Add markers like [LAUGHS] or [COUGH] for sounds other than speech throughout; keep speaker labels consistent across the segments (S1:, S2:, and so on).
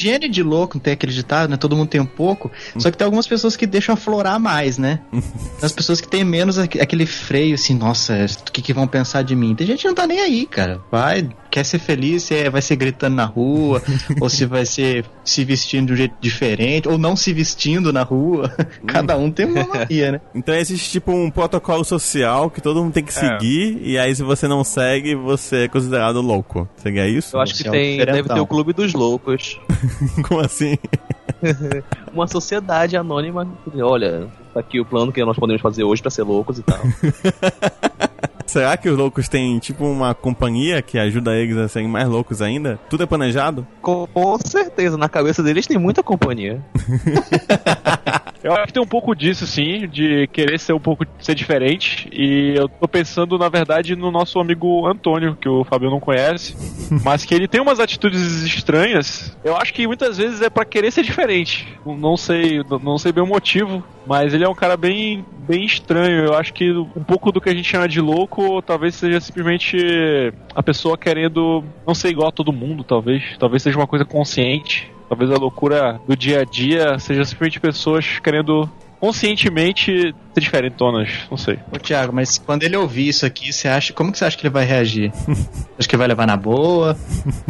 S1: gênio de louco, não tem aquele ditado, né? Todo mundo tem um pouco. Só que tem algumas pessoas que deixam aflorar mais, né? [LAUGHS] As pessoas que têm menos aquele freio, assim, nossa, o que, que vão pensar de mim? Tem gente que não tá nem aí, cara. Vai, quer ser feliz, se é, vai ser gritando na rua, [LAUGHS] ou se vai ser se vestindo de um jeito diferente, ou não se vestindo na rua. [LAUGHS] Cada um tem uma mania, né?
S2: Então existe tipo um protocolo social que todo mundo tem que é. seguir, é. e aí se você não segue, você é considerado louco. Seria isso?
S3: Eu acho que tem, deve ter o clube dos loucos. [LAUGHS]
S2: Como assim? [LAUGHS]
S3: uma sociedade anônima. Olha, tá aqui o plano que nós podemos fazer hoje para ser loucos e tal. [LAUGHS]
S2: Será que os loucos têm, tipo, uma companhia que ajuda eles a serem mais loucos ainda? Tudo é planejado?
S3: Com, com certeza, na cabeça deles tem muita companhia.
S4: Eu acho que tem um pouco disso, sim, de querer ser um pouco ser diferente. E eu tô pensando, na verdade, no nosso amigo Antônio, que o Fabio não conhece, [LAUGHS] mas que ele tem umas atitudes estranhas. Eu acho que muitas vezes é para querer ser diferente. Não sei, não sei bem o motivo, mas ele é um cara bem, bem estranho. Eu acho que um pouco do que a gente chama de louco, talvez seja simplesmente a pessoa querendo não ser igual a todo mundo, talvez. Talvez seja uma coisa consciente. Talvez a loucura do dia a dia seja simplesmente pessoas querendo conscientemente ser diferentonas, não sei.
S1: Ô Thiago, mas quando ele ouvir isso aqui, você acha, como que você acha que ele vai reagir? [LAUGHS] Acho que ele vai levar na boa?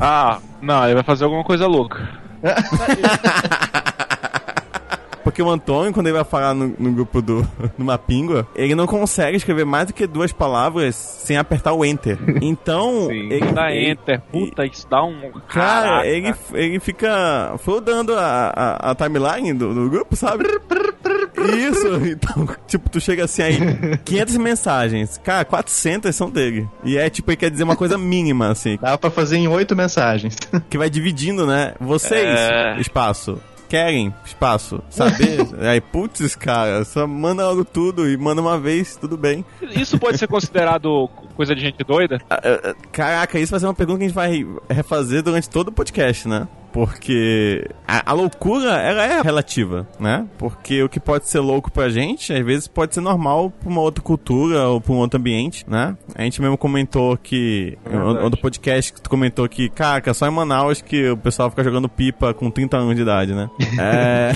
S4: Ah, não, ele vai fazer alguma coisa louca. [LAUGHS]
S2: Porque o Antônio, quando ele vai falar no, no grupo do [LAUGHS] numa píngua, ele não consegue escrever mais do que duas palavras sem apertar o enter. Então, [LAUGHS]
S4: Sim, ele dá enter. Puta, isso dá um.
S2: Cara, ele, ele fica flodando a, a, a timeline do, do grupo, sabe? Isso, então, tipo, tu chega assim aí, [LAUGHS] 500 mensagens. Cara, 400 são dele. E é tipo, ele quer dizer uma coisa mínima, assim.
S1: Dá pra fazer em 8 mensagens.
S2: Que vai dividindo, né? Vocês, é... espaço querem espaço, saber? [LAUGHS] Aí, putz, cara, só manda logo tudo e manda uma vez, tudo bem.
S4: Isso pode ser considerado coisa de gente doida? Ah, ah,
S2: ah, caraca, isso vai ser uma pergunta que a gente vai refazer durante todo o podcast, né? Porque a, a, loucura, ela é relativa, né? Porque o que pode ser louco pra gente, às vezes pode ser normal pra uma outra cultura ou pra um outro ambiente, né? A gente mesmo comentou que, é no podcast que tu comentou que, cara, só em Manaus que o pessoal fica jogando pipa com 30 anos de idade, né? [LAUGHS]
S1: é...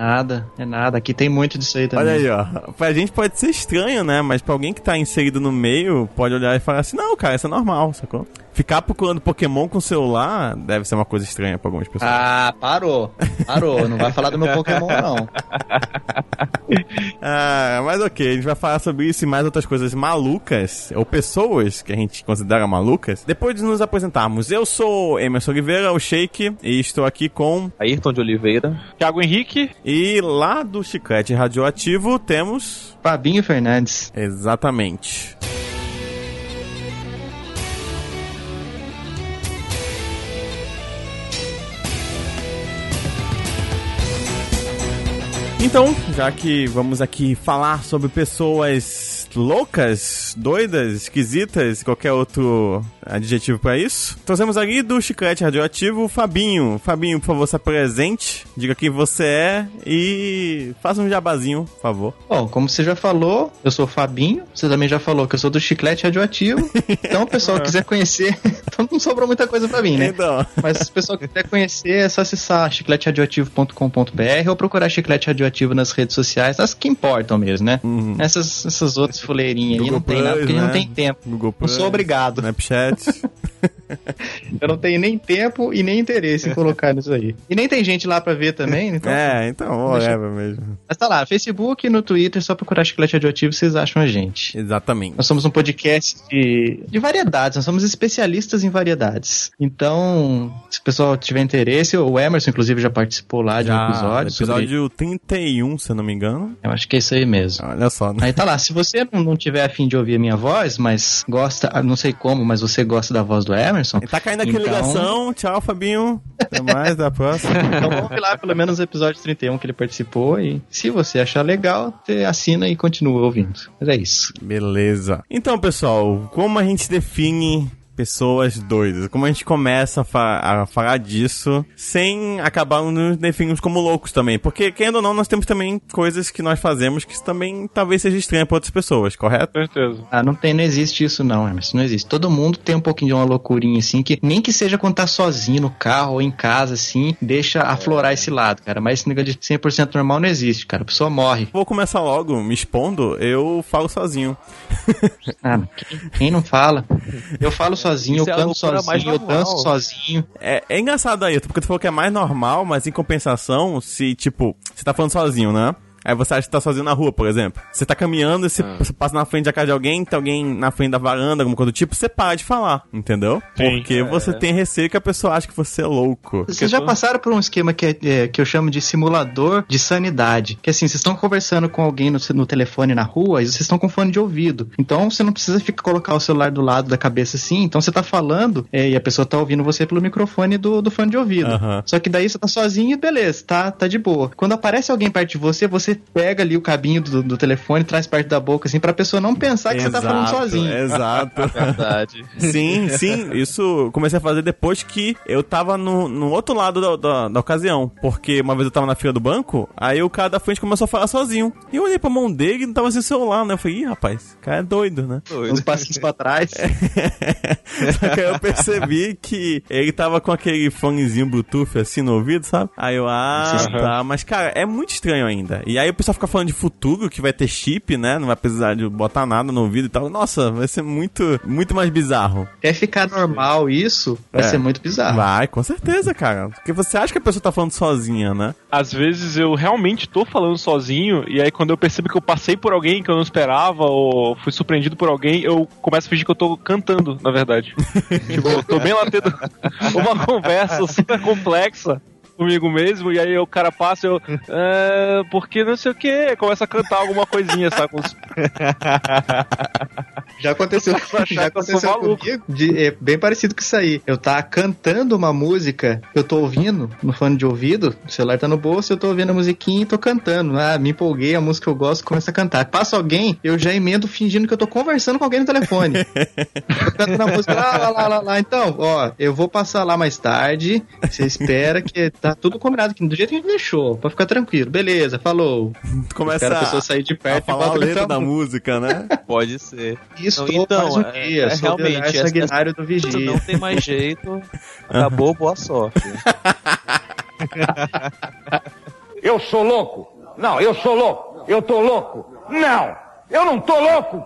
S1: Nada, é nada. Aqui tem muito disso aí também.
S2: Olha aí, ó. Pra gente pode ser estranho, né? Mas pra alguém que tá inserido no meio, pode olhar e falar assim, não, cara, isso é normal, sacou? Ficar procurando Pokémon com celular deve ser uma coisa estranha pra algumas pessoas.
S1: Ah, parou. Parou. Não vai falar do meu Pokémon, não. [LAUGHS]
S2: ah, mas ok, a gente vai falar sobre isso e mais outras coisas malucas, ou pessoas que a gente considera malucas, depois de nos apresentarmos. Eu sou Emerson Oliveira, o Shake, e estou aqui com
S3: Ayrton de Oliveira,
S4: Thiago Henrique,
S2: e lá do Chiclete Radioativo temos
S1: Fabinho Fernandes.
S2: Exatamente. Então, já que vamos aqui falar sobre pessoas loucas, doidas, esquisitas, qualquer outro adjetivo para isso. Trouxemos aqui do Chiclete Radioativo, Fabinho. Fabinho, por favor, se apresente, diga quem você é e faça um jabazinho, por favor.
S1: Bom, como você já falou, eu sou o Fabinho, você também já falou que eu sou do Chiclete Radioativo. [LAUGHS] Então, o pessoal que quiser conhecer, [LAUGHS] então não sobrou muita coisa para mim, né? Então. Mas se o pessoal quiser conhecer, é só acessar chicleteradioativo.com.br ou procurar Chiclete Radioativo nas redes sociais, as que importam mesmo, né? Uhum. Essas, essas outras fuleirinhas aí não tem nada, porque né? não tem tempo. Google Plus, não sou obrigado.
S2: Snapchat. [LAUGHS]
S1: eu não tenho nem tempo e nem interesse em colocar nisso aí. E nem tem gente lá pra ver também, então.
S2: É, então, whatever mesmo.
S1: Mas tá lá, Facebook e no Twitter, só procurar Chiclete Radioativo, vocês acham a gente.
S2: Exatamente.
S1: Nós somos um podcast de, de variedades, nós somos especialistas em variedades. Então, se o pessoal tiver interesse, o Emerson, inclusive, já participou lá de já, um episódio.
S2: Episódio sobre... 31, se eu não me engano.
S1: Eu acho que é isso aí mesmo.
S2: Olha só, né?
S1: Aí tá lá, se você não, não tiver afim de ouvir a minha voz, mas gosta, não sei como, mas você gosta da voz do Emerson.
S2: E tá caindo aqui então... ligação. Tchau, Fabinho. Até mais, da próxima. [LAUGHS]
S1: Então vamos lá pelo menos o episódio 31 que ele participou. E se você achar legal, você assina e continua ouvindo. Mas é isso.
S2: Beleza. Então, pessoal, como a gente define pessoas doidas. Como a gente começa a, fa a falar disso sem acabar nos definirmos como loucos também. Porque, querendo ou não, nós temos também coisas que nós fazemos que também talvez seja estranha para outras pessoas, correto?
S4: Com certeza.
S1: Ah, não tem, não existe isso não, Emerson, não existe. Todo mundo tem um pouquinho de uma loucurinha assim, que nem que seja quando tá sozinho no carro ou em casa, assim, deixa aflorar esse lado, cara. Mas esse negócio de 100% normal não existe, cara. A pessoa morre.
S2: Vou começar logo me expondo, eu falo sozinho.
S1: Ah, quem, quem não fala? Eu falo sozinho,
S3: Isso
S1: eu
S3: é a
S1: canto
S3: mais
S1: sozinho, eu danço sozinho.
S2: É, é engraçado aí, porque tu falou que é mais normal, mas em compensação, se, tipo, você tá falando sozinho, né? Aí você acha que tá sozinho na rua, por exemplo. Você tá caminhando e você você passa na frente da casa de alguém, tem alguém na frente da varanda, alguma coisa do tipo, você para de falar, entendeu?
S4: Sim.
S2: Porque você tem receio que a pessoa ache que você é louco.
S1: Vocês já passaram por um esquema que, é, é, que eu chamo de simulador de sanidade. Que assim, vocês estão conversando com alguém no, no telefone na rua e vocês estão com fone de ouvido. Então você não precisa ficar colocar o celular do lado da cabeça assim. Então você tá falando é, e a pessoa tá ouvindo você pelo microfone do, do fone de ouvido.
S2: Aham.
S1: Só que daí você tá sozinho e beleza, tá, tá de boa. Quando aparece alguém perto de você, você pega ali o cabinho do, do telefone, traz perto da boca, assim, pra pessoa não pensar que você tá falando
S2: Exato,
S1: sozinho.
S2: Exato. [LAUGHS]
S3: Verdade.
S2: Sim, sim. Isso comecei a fazer depois que eu tava no, no outro lado da, da, da ocasião. Porque uma vez eu tava na fila do banco, aí o cara da frente começou a falar sozinho. E eu olhei pra mão dele e não tava sem celular, né? Eu falei, ih, rapaz, o cara é doido, né?
S1: Uns passinhos pra trás. [LAUGHS]
S2: Só que aí eu percebi que ele tava com aquele fonezinho Bluetooth assim no ouvido, sabe? Aí eu, ah, tá. Mas, cara, é muito estranho ainda. E aí o pessoal fica falando de futuro, que vai ter chip, né? Não vai precisar de botar nada no ouvido e tal. Nossa, vai ser muito, muito mais bizarro.
S1: Quer ficar normal isso, vai
S2: É.
S1: ser muito bizarro.
S2: Vai, com certeza, cara. Porque você acha que a pessoa tá falando sozinha, né?
S4: Às vezes eu realmente tô falando sozinho, e aí quando eu percebo que eu passei por alguém que eu não esperava, ou fui surpreendido por alguém, eu começo a fingir que eu tô cantando, na verdade. [LAUGHS] tipo, eu tô bem lá tendo [LAUGHS] uma conversa super complexa comigo mesmo, e aí o cara passa e eu. É, porque não sei o que, começa a cantar alguma coisinha, sabe?
S1: Já aconteceu, [LAUGHS] já aconteceu
S4: maluco.
S1: comigo, de- é bem parecido com isso aí. Eu tá cantando uma música que eu tô ouvindo no fone de ouvido, o celular tá no bolso, eu tô ouvindo a musiquinha e tô cantando. Ah, me empolguei, a música que eu gosto, começa a cantar. Passa alguém, eu já emendo fingindo que eu tô conversando com alguém no telefone. eu canto na música, lá, lá, lá, lá, lá. Então, ó, eu vou passar lá mais tarde, você espera que tá tudo combinado aqui, do jeito que a gente deixou, pra ficar tranquilo. Beleza, falou.
S2: Começa
S1: a
S2: a,
S1: pessoa sair de
S2: a
S1: perto e
S2: falar a letra da música, né? [LAUGHS]
S3: Pode ser.
S1: Isso
S3: Não, então,
S1: um
S3: é-
S1: dia,
S3: é realmente, essa-
S1: sanguinário do
S3: Se
S1: vigia.
S3: não tem mais jeito, [LAUGHS] acabou, boa sorte. [LAUGHS]
S5: Eu sou louco? Não, eu sou louco. Eu tô louco? Não, eu não tô louco.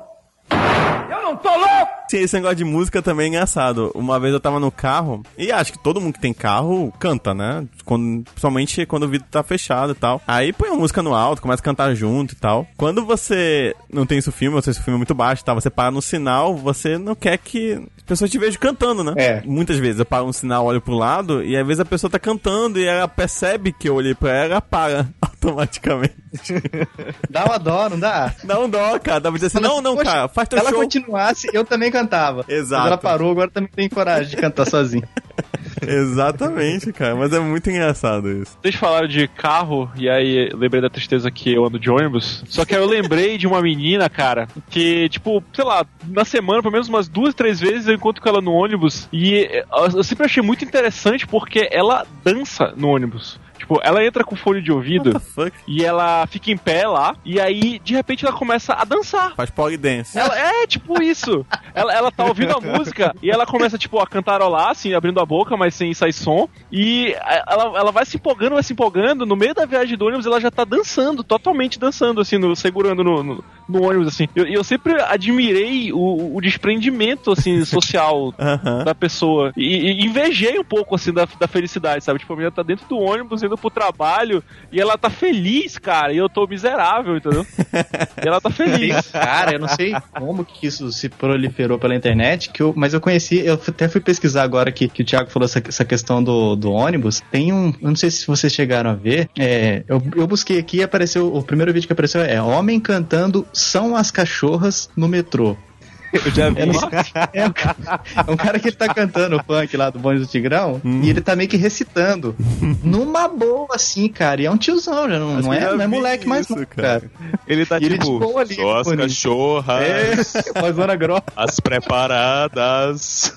S5: Não tô louco.
S2: Sim, esse negócio de música também é engraçado. Uma vez eu tava no carro, e acho que todo mundo que tem carro canta, né? Quando, principalmente quando o vidro tá fechado e tal. Aí põe a música no alto, começa a cantar junto e tal. Quando você não tem isso filme, ou se o filme é muito baixo e tal, você para no sinal, você não quer que as pessoas te vejam cantando, né?
S1: É.
S2: Muitas vezes eu paro no sinal, olho pro lado, e às vezes a pessoa tá cantando e ela percebe que eu olhei pra ela, ela para automaticamente. [LAUGHS]
S1: Dá uma dó, não dá?
S2: Dá um dó, cara. Dá pra dizer assim, não,
S1: assim,
S2: não,
S1: "Poxa,
S2: cara, faz teu
S1: Se ela
S2: show.
S1: continuasse, eu também cantava.
S2: Exato.
S1: Mas ela parou, agora também tem coragem de cantar sozinho. [LAUGHS]
S2: Exatamente, cara. Mas é muito engraçado isso.
S4: Vocês falaram de carro, e aí lembrei da tristeza que eu ando de ônibus. Só que aí eu lembrei de uma menina, cara, que, tipo, sei lá, na semana, pelo menos umas duas, três vezes eu encontro com ela no ônibus. E eu sempre achei muito interessante porque ela dança no ônibus. Tipo, ela entra com fone de ouvido e ela fica em pé lá, e aí, de repente, ela começa a dançar.
S2: Faz polidense.
S4: Ela, é, tipo isso. Ela, ela tá ouvindo a música e ela começa, tipo, a cantarolar, assim, abrindo a boca, mas sem sair som. E ela, ela vai se empolgando, vai se empolgando. No meio da viagem do ônibus, ela já tá dançando, totalmente dançando, assim, no- segurando no, no, no ônibus, assim. E eu, eu sempre admirei o, o desprendimento, assim, social [LAUGHS] da pessoa. E, e invejei um pouco, assim, da, da felicidade, sabe? Tipo, a menina tá dentro do ônibus, indo pro trabalho, e ela tá feliz, cara, e eu tô miserável, entendeu? e ela tá feliz. [LAUGHS]
S1: Cara, eu não sei como que isso se proliferou pela internet, que eu, mas eu conheci, eu até fui pesquisar agora que, que o Thiago falou essa, essa questão do, do ônibus. Tem um, eu não sei se vocês chegaram a ver, é, eu, eu busquei aqui e apareceu, o primeiro vídeo que apareceu é Homem cantando São as Cachorras no metrô.
S3: Eu já vi.
S1: É, não- é um, ca- é um cara que ele tá cantando o funk lá do Bonde do Tigrão e ele tá meio que recitando. [LAUGHS] Numa boa, assim, cara. E é um tiozão, já não,
S2: Acho
S1: não é,
S2: já
S1: não é
S2: vi
S1: moleque mais
S2: isso,
S1: não,
S2: cara.
S1: cara.
S3: Ele tá
S1: E ele de
S3: tipo.
S1: boa ali.
S6: Só as
S1: bonito.
S6: cachorras,
S1: É, vozona grossa.
S6: as preparadas.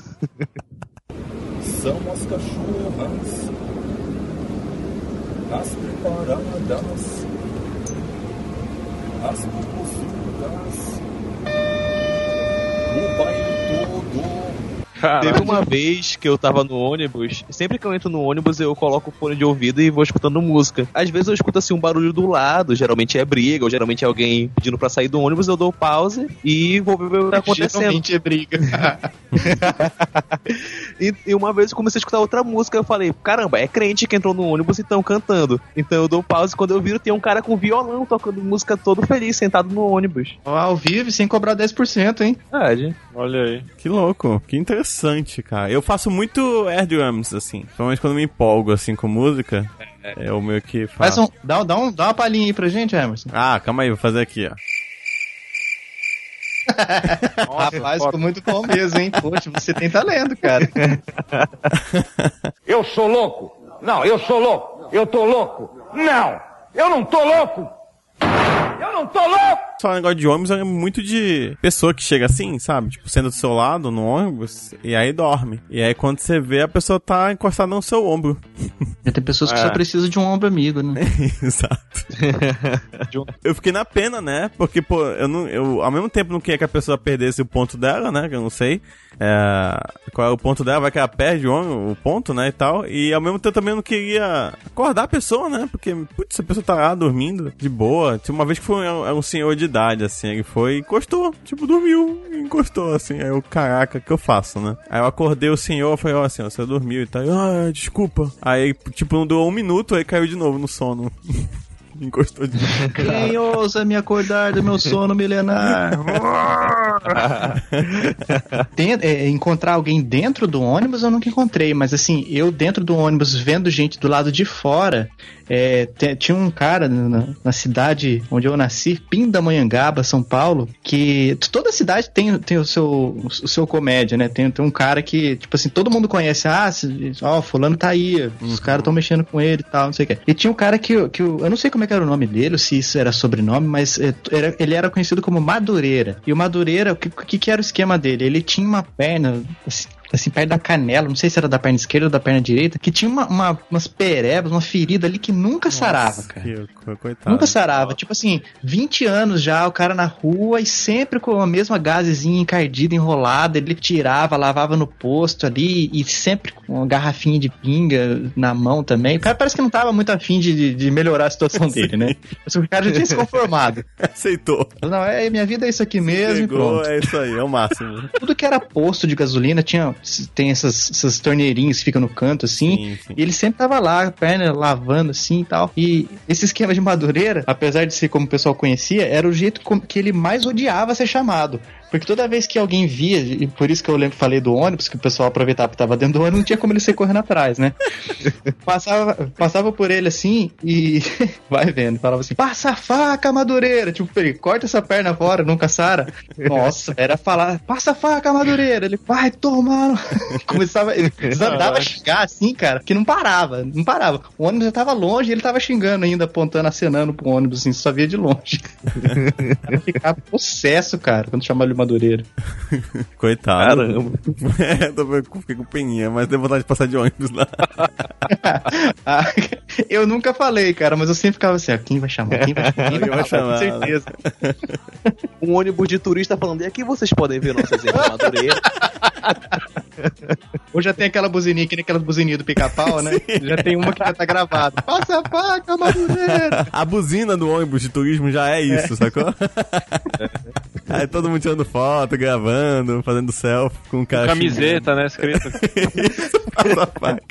S7: São as cachorras, as preparadas, as popozudas, o baile todo.
S3: Teve uma vez que eu tava no ônibus, sempre que eu entro no ônibus eu coloco o fone de ouvido e vou escutando música. Às vezes eu escuto assim um barulho do lado, geralmente é briga, ou geralmente é alguém pedindo pra sair do ônibus, eu dou pause e vou ver o que tá acontecendo.
S1: Geralmente é briga. [LAUGHS]
S3: E, e uma vez eu comecei a escutar outra música, eu falei, caramba, é crente que entrou no ônibus e estão cantando. Então eu dou pause quando eu viro tem um cara com violão tocando música todo feliz, sentado no ônibus.
S1: Ao vivo, sem cobrar 10%, hein?
S3: Verdade.
S4: Olha aí.
S2: Que louco, que interessante, cara. Eu faço muito air drums, assim. Principalmente quando me empolgo, assim, com música. É o meu que
S1: Faz
S2: faço.
S1: um, dá, dá, um, dá uma palhinha aí pra gente, Emerson.
S2: Ah, calma aí, vou fazer aqui, ó. [LAUGHS]
S1: Rapaz, ficou muito bom mesmo, hein? Poxa, você tem talento, cara. [LAUGHS]
S5: Eu sou louco? Não, eu sou louco. Eu tô louco? Não, eu não tô louco. Eu não tô louco.
S2: Só um negócio de ônibus, eu lembro muito de pessoa que chega assim, sabe? Tipo, senta do seu lado no ônibus e aí dorme. E aí quando você vê, a pessoa tá encostada no seu ombro.
S1: Já [LAUGHS] tem pessoas que
S4: É.
S1: só precisam de um ombro amigo, né? [LAUGHS]
S2: Exato. [LAUGHS] eu fiquei na pena, né? Porque, pô, eu não. Eu, ao mesmo tempo não queria que a pessoa perdesse o ponto dela, né? Que eu não sei. É, qual é o ponto dela, vai que ela perde o, o ponto, né? E tal. E ao mesmo tempo também não queria acordar a pessoa, né? Porque, putz, a pessoa tá lá dormindo de boa. Tinha uma vez que foi um, um senhor de idade, assim, ele foi e encostou. Tipo, dormiu, e encostou, assim. Aí eu, caraca, o que eu faço, né? Aí eu acordei o senhor, eu falei, ó, senhor, você dormiu e tal. Ah, desculpa. Aí, tipo, não deu um minuto, aí caiu de novo no sono. [LAUGHS] Encostou de novo. [LAUGHS]
S1: Quem ousa me acordar do meu sono milenar? [LAUGHS] Tem- é, encontrar alguém dentro do ônibus eu nunca encontrei, mas assim, eu dentro do ônibus vendo gente do lado de fora, é, tinha um cara na, na cidade onde eu nasci, Pindamonhangaba, São Paulo, que toda cidade tem, tem o, seu, o seu comédia, né? Tem, tem um cara que, tipo assim, todo mundo conhece, ah, ó, fulano tá aí, os caras estão mexendo com ele e tal, não sei o que. E tinha um cara que, que eu, não sei como é era o nome dele, se isso era sobrenome, mas é, era- ele era conhecido como Madureira. E o Madureira, o que, que que era o esquema dele? Ele tinha uma perna, assim, assim, perto da canela, não sei se era da perna esquerda ou da perna direita, que tinha uma, uma- umas perebas, uma ferida ali que nunca sarava, cara.
S2: Que- coitado.
S1: Nunca sarava. Tipo assim, 20 anos já, o cara na rua e sempre com a mesma gazezinha encardida, enrolada. Ele tirava, lavava no posto ali e sempre com uma garrafinha de pinga na mão também. O cara parece que não tava muito afim de, de melhorar a situação [LAUGHS] dele, né? Mas o cara já tinha se conformado. [LAUGHS]
S2: Aceitou.
S1: Não, é, minha vida é isso aqui mesmo pronto.
S2: é isso aí, é o máximo. [LAUGHS]
S1: Tudo que era posto de gasolina tinha tem essas, essas torneirinhas que ficam no canto assim.
S2: Sim, sim.
S1: E ele sempre tava lá, a perna lavando assim e tal. E esse esquema de Madureira, apesar de ser como o pessoal conhecia, era o jeito que ele mais odiava ser chamado. Porque toda vez que alguém via, e por isso que eu lembro falei do ônibus, que o pessoal aproveitava que tava dentro do ônibus, não tinha como ele sair correndo atrás, né? [LAUGHS] passava, passava por ele assim e [LAUGHS] vai vendo, falava assim: passa a faca, Madureira. Tipo, ele corta essa perna fora, nunca sara. Nossa, era falar: passa a faca, Madureira. Ele vai tomar. [LAUGHS] Começava, ele andava a xingar assim, cara, que não parava, não parava. O ônibus já tava longe e ele tava xingando ainda, apontando, acenando pro ônibus, assim, só via de longe. Ficava possesso, cara, quando chamava ele Madureira. [LAUGHS]
S2: Coitado.
S3: Caramba. [LAUGHS]
S2: é, tô, fiquei com peninha, mas deu vontade de passar de ônibus lá. [LAUGHS]
S1: Ah, eu nunca falei, cara, mas eu sempre ficava assim: ó, quem vai chamar? Quem vai chamar?
S2: Alguém vai chamar,
S1: Com certeza.
S3: Um ônibus de turista falando, e aqui vocês podem ver de Madureira.
S1: Ou já tem aquela buzininha, que nem aquelas buzininhas do pica-pau, né? Já tem uma que já tá gravada. Passa a faca, Madureira!
S2: A buzina do ônibus de turismo já é isso, sacou? Aí todo mundo tirando foto, gravando, fazendo selfie com o cara.
S4: Camiseta, né? Escrito.
S2: xingando. Passa a faca.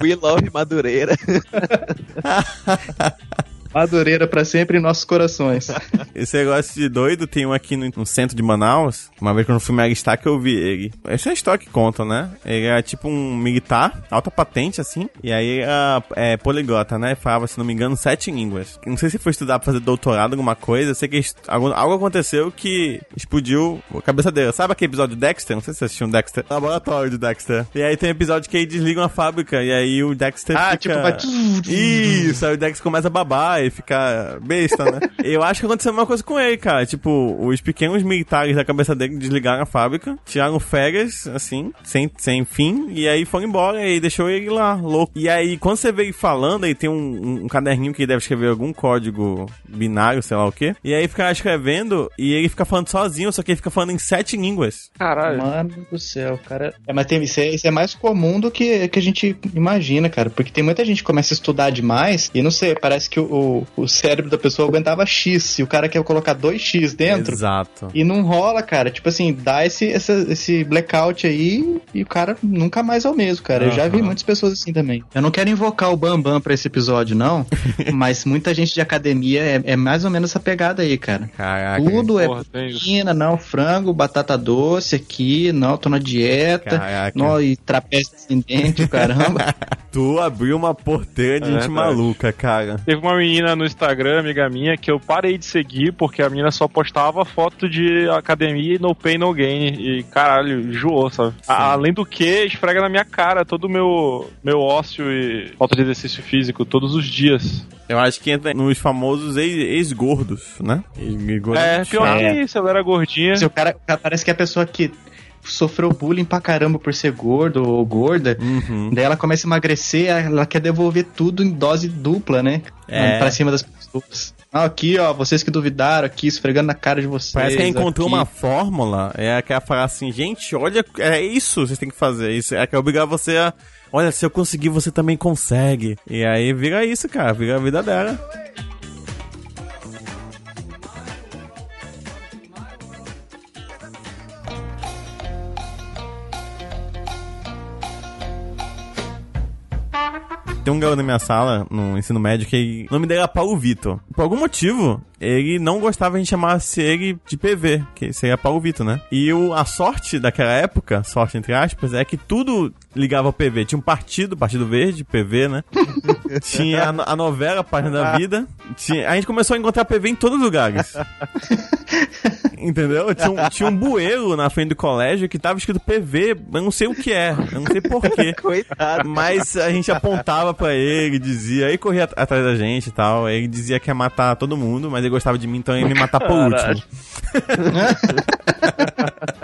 S3: We love Madureira. [LAUGHS]
S1: Madureira pra sempre em nossos corações. [LAUGHS]
S2: Esse negócio de doido tem um aqui no, no centro de Manaus. Uma vez que eu fui Mega Star que eu vi ele. Essa é a história que conta, né? Ele é tipo um militar, alta patente, assim. E aí é poliglota, né? Falava, se não me engano, sete línguas. Não sei se foi estudar pra fazer doutorado, alguma coisa. Eu sei que algo, algo aconteceu que explodiu a cabeça dele. Sabe aquele episódio de Dexter? Não sei se você assistiu um Dexter. Laboratório de Dexter. E aí tem um episódio que aí desligam a fábrica. E aí o Dexter
S1: Ah,
S2: fica...
S1: tipo, vai...
S2: Isso, aí o Dex começa a babar e fica besta, né? [LAUGHS] Eu acho que aconteceu a mesma coisa com ele, cara. Tipo, os pequenos militares da cabeça dele desligaram a fábrica, tiraram férias, assim, sem, sem fim, e aí foram embora e deixou ele lá, louco. E aí, quando você vê ele falando, aí tem um, um, um caderninho que ele deve escrever algum código binário, sei lá o quê. E aí fica escrevendo e ele fica falando sozinho, só que ele fica falando em sete línguas.
S4: Caralho.
S1: Mano do céu, cara. É, mas tem, isso, é, isso é mais comum do que, que a gente imagina, cara. Porque tem muita gente que começa a estudar demais e não sei, parece que o, o, o cérebro da pessoa aguentava X e o cara quer colocar 2X dentro.
S2: Exato.
S1: E não rola, cara. Tipo assim, dá esse, essa- esse blackout aí e o cara nunca mais é o mesmo, cara. Eu já vi muitas pessoas assim também. Eu não quero invocar o Bambam pra esse episódio, não. [LAUGHS] mas muita gente de academia é, é mais ou menos essa pegada aí, cara.
S2: Caraca.
S1: Tudo é proteína, não, frango, batata doce aqui, não, tô na dieta.
S2: Caraca.
S1: Não, e trapézio descendente, caramba. [LAUGHS]
S2: Tu abriu uma porteira de
S4: É
S2: gente
S4: verdade.
S2: maluca, cara.
S4: Teve uma menina no Instagram, amiga minha, que eu parei de seguir porque a menina só postava foto de academia e no pain, no gain. E caralho, enjoou, sabe? A- Além do que, esfrega na minha cara todo o meu, meu ócio e falta de exercício físico todos os dias.
S2: Eu acho que entra nos famosos ex- ex-gordos, né? Ex-gordos.
S4: É, pior
S1: É.
S4: que isso, ela era gordinha.
S1: Se o cara, o cara parece que é a pessoa que sofreu bullying pra caramba por ser gordo ou gorda,
S2: Uhum.
S1: daí ela começa a emagrecer, ela quer devolver tudo em dose dupla, né?
S2: É.
S1: Pra cima das pessoas. Ah, aqui, ó, vocês que duvidaram aqui, esfregando na cara de vocês.
S2: Parece que ela encontrou
S1: aqui.
S2: uma fórmula, é aquela falar assim, gente, olha, é isso que vocês têm que fazer, isso é que obrigar você a, olha, se eu conseguir, você também consegue. E aí vira isso, cara, vira a vida dela. Tem um garoto na minha sala, no ensino médio, que o nome dele era Paulo Vitor. Por algum motivo, ele não gostava gente chamasse ele de PV, que seria Paulo Vitor, né? E o, a sorte daquela época, sorte entre aspas, é que tudo ligava ao PV. Tinha um partido, Partido Verde, PV, né? [LAUGHS] Tinha a, a novela Página da Vida. Tinha, a gente começou a encontrar PV em todos os lugares. [LAUGHS] Entendeu? Tinha um, tinha um bueiro na frente do colégio que tava escrito PV, eu não sei o que é, eu não sei porquê. [LAUGHS]
S3: Coitado.
S2: Mas a gente apontava pra ele, dizia, aí corria at- atrás da gente e tal. Ele dizia que ia matar todo mundo, mas ele gostava de mim, então ele ia me matar por último. [LAUGHS]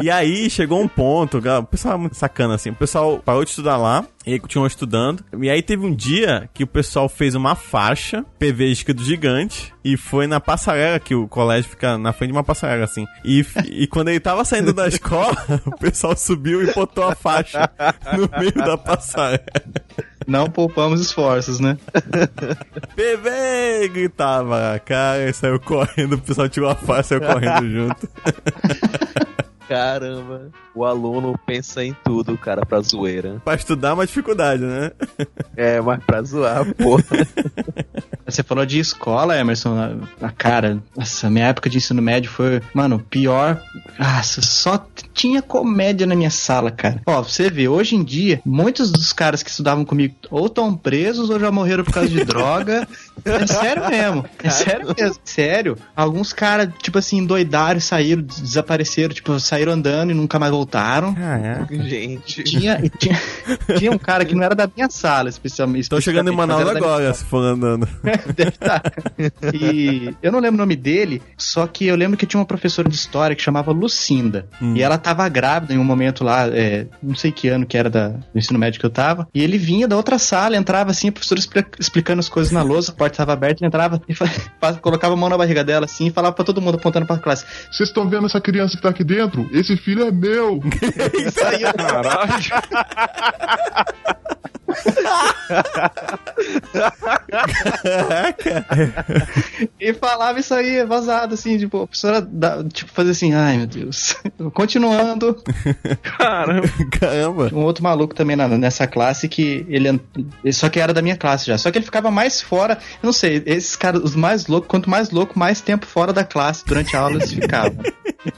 S2: e aí chegou um ponto, o pessoal é muito sacana assim, o pessoal parou de estudar lá, ele continuou estudando. E aí teve um dia que o pessoal fez uma faixa, PV escrito gigante, e foi na passarela, que o colégio fica na frente de uma passarela, assim. E, e quando ele tava saindo da escola, [LAUGHS] o pessoal subiu e botou a faixa no meio da passarela.
S1: Não poupamos esforços, né?
S2: PV! Gritava, cara, e saiu correndo, o pessoal tirou a faixa e saiu correndo junto. [LAUGHS]
S3: Caramba. O aluno pensa em tudo, cara, pra zoeira.
S2: Pra estudar é uma dificuldade, né?
S3: É, mas pra zoar, porra. [LAUGHS]
S1: Você falou de escola, Emerson. A, a cara, nossa, minha época de ensino médio foi, mano, pior. Nossa, só tinha comédia na minha sala, cara. Ó, você vê, hoje em dia, muitos dos caras que estudavam comigo ou estão presos ou já morreram por causa de [LAUGHS] droga. [LAUGHS] É sério mesmo. É sério mesmo. Sério. Alguns caras, tipo assim, endoidaram e saíram, des- desapareceram, tipo, saíram andando e nunca mais voltaram.
S2: Caraca.
S3: Gente.
S1: Tinha, tinha, tinha um cara que não era da minha sala, especialmente.
S2: Tô chegando em Manaus agora, se for andando. [LAUGHS]
S1: Deve estar. E eu não lembro o nome dele, só que eu lembro que tinha uma professora de história que chamava Lucinda.
S2: Hum.
S1: E ela tava grávida em um momento lá, é, não sei que ano que era da, do ensino médio que eu tava. E ele vinha da outra sala, entrava assim, a professora expli- explicando as coisas na lousa, porta tava aberta, ele entrava e [LAUGHS] colocava a mão na barriga dela assim e falava pra todo mundo apontando pra classe.
S8: Vocês estão vendo essa criança que tá aqui dentro? Esse filho é meu. [LAUGHS]
S1: Isso aí, ó. [LAUGHS] [LAUGHS] E falava isso aí, vazado, assim, tipo, a professora, dá- tipo, fazia assim, ai meu Deus. [LAUGHS] Continuando,
S4: Caramba. [LAUGHS]
S2: Caramba.
S1: um outro maluco também na- nessa classe que ele, só que era da minha classe já, só que ele ficava mais fora, eu não sei, esses caras, os mais loucos, quanto mais louco, mais tempo fora da classe durante a aula eles ficavam.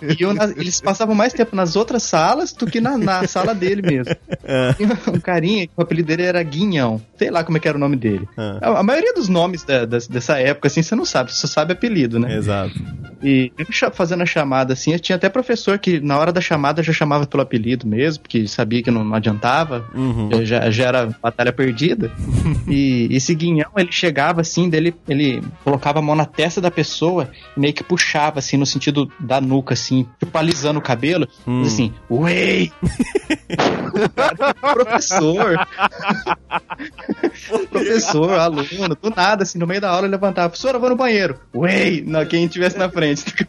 S1: E eu eles passavam mais tempo nas outras salas do que na, na sala dele mesmo. E um carinha, o apelido dele era Guinhão. Sei lá como é que era o nome dele. A, a maioria dos nomes da- das- dessa época, assim, você não sabe, você só sabe apelido, né?
S2: Exato.
S1: E fazendo a chamada assim, eu tinha até professor que na hora da chamada já chamava pelo apelido mesmo, porque sabia que não, não adiantava,
S2: Uhum.
S1: já, já era batalha perdida. [LAUGHS] e esse guinhão, ele chegava assim, dele, ele colocava a mão na testa da pessoa e meio que puxava assim, no sentido da nuca, assim, tipo alisando o cabelo,
S2: Hum.
S1: assim, uei! [LAUGHS] professor! [LAUGHS] professor, aluno, do nada, assim, no meio da aula ele levantava, professor, eu vou no banheiro. Não, quem estivesse na frente. [LAUGHS]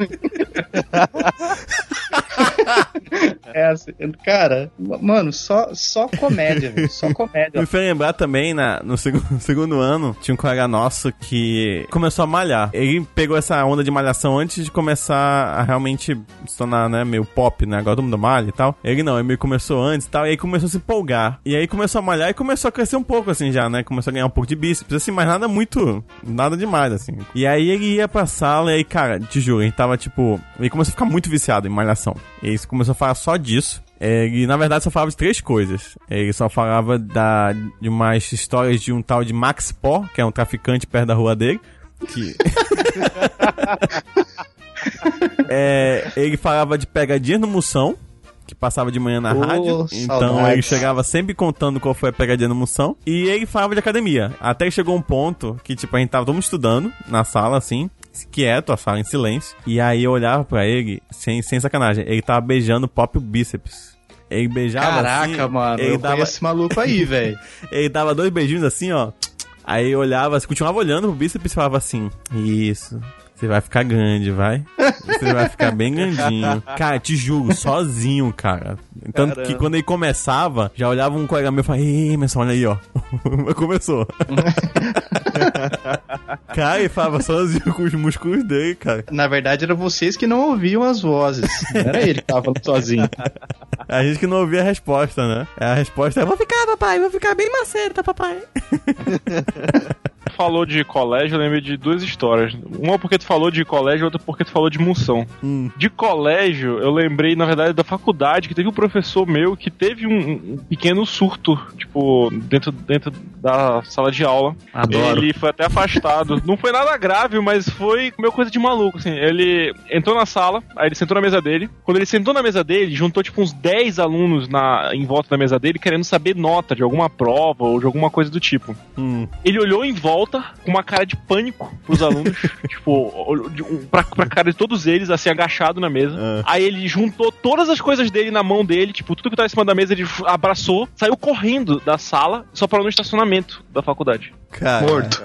S1: [LAUGHS] é assim, cara, mano, só, só comédia, só [LAUGHS] comédia.
S2: Me fez lembrar também, na, no segundo, [LAUGHS] segundo ano, tinha um colega nosso que começou a malhar. Ele pegou essa onda de malhação antes de começar a realmente se tornar, né, meio pop, né? Agora todo mundo malha e tal. Ele não, ele começou antes e tal, e aí começou a se empolgar. E aí começou a malhar e começou a crescer um pouco, assim, já, né? Começou a ganhar um pouco de bíceps, assim, mas nada muito, nada demais, assim. E aí ele ia pra sala e aí, cara, te juro, ele tava, tipo... Ele começou a ficar muito viciado em malhação. E começou a falar só disso. É, Ele, na verdade, só falava de três coisas. Ele só falava da, de umas histórias de um tal de Max Pó, que é um traficante perto da rua dele. Que... [LAUGHS] É, ele falava de pegadinha no Moção, que passava de manhã na
S1: Ô,
S2: rádio. Então ele chegava sempre contando qual foi a pegadinha no Moção. E ele falava de academia. Até que chegou um ponto que, tipo, a gente tava todo mundo estudando na sala, assim, quieto, a sala em silêncio. E aí eu olhava pra ele, sem, sem sacanagem, ele tava beijando o próprio bíceps. Ele beijava
S1: Caraca,
S2: assim,
S1: mano,
S2: ele
S1: eu
S2: dava,
S1: esse maluco aí, [LAUGHS] velho.
S2: ele dava dois beijinhos assim, ó. Aí eu olhava, continuava olhando pro bíceps e falava assim: Isso, você vai ficar grande, vai? Você vai ficar bem grandinho. [LAUGHS] Cara, te juro, sozinho, cara. Tanto que quando ele começava, já olhava um colega meu e falava: Ei, Emerson, olha aí, ó. [LAUGHS] Começou. [LAUGHS] cara, ele falava sozinho com os músculos dele, cara.
S1: Na verdade, eram vocês que não ouviam as vozes. Não era ele que tava falando sozinho.
S2: A gente que não ouvia a resposta, né? A resposta é: Vou ficar, papai, vou ficar bem maceta, papai.
S4: falou de colégio, eu lembrei de duas histórias. Uma porque tu falou de colégio, outra porque tu falou de moção.
S2: Hum.
S4: De colégio, eu lembrei, na verdade, da faculdade, que teve um professor meu que teve um, um pequeno surto, tipo, dentro, dentro da sala de aula.
S1: Adoro.
S4: Ele foi até afastado. Não foi nada grave, mas foi meio coisa de maluco, assim. Ele entrou na sala, aí ele sentou na mesa dele. Quando ele sentou na mesa dele, juntou, tipo, uns 10 alunos na, em volta da mesa dele, querendo saber nota de alguma prova ou de alguma coisa do tipo.
S2: Hum.
S4: Ele olhou em volta com uma cara de pânico pros alunos, [LAUGHS] tipo, um- pra, pra cara de todos eles, assim, agachado na mesa.
S2: Ah.
S4: Aí ele juntou todas as coisas dele na mão dele, tipo, tudo que tava em cima da mesa, ele abraçou, saiu correndo da sala, só parou no estacionamento da faculdade.
S2: Cara.
S1: Morto.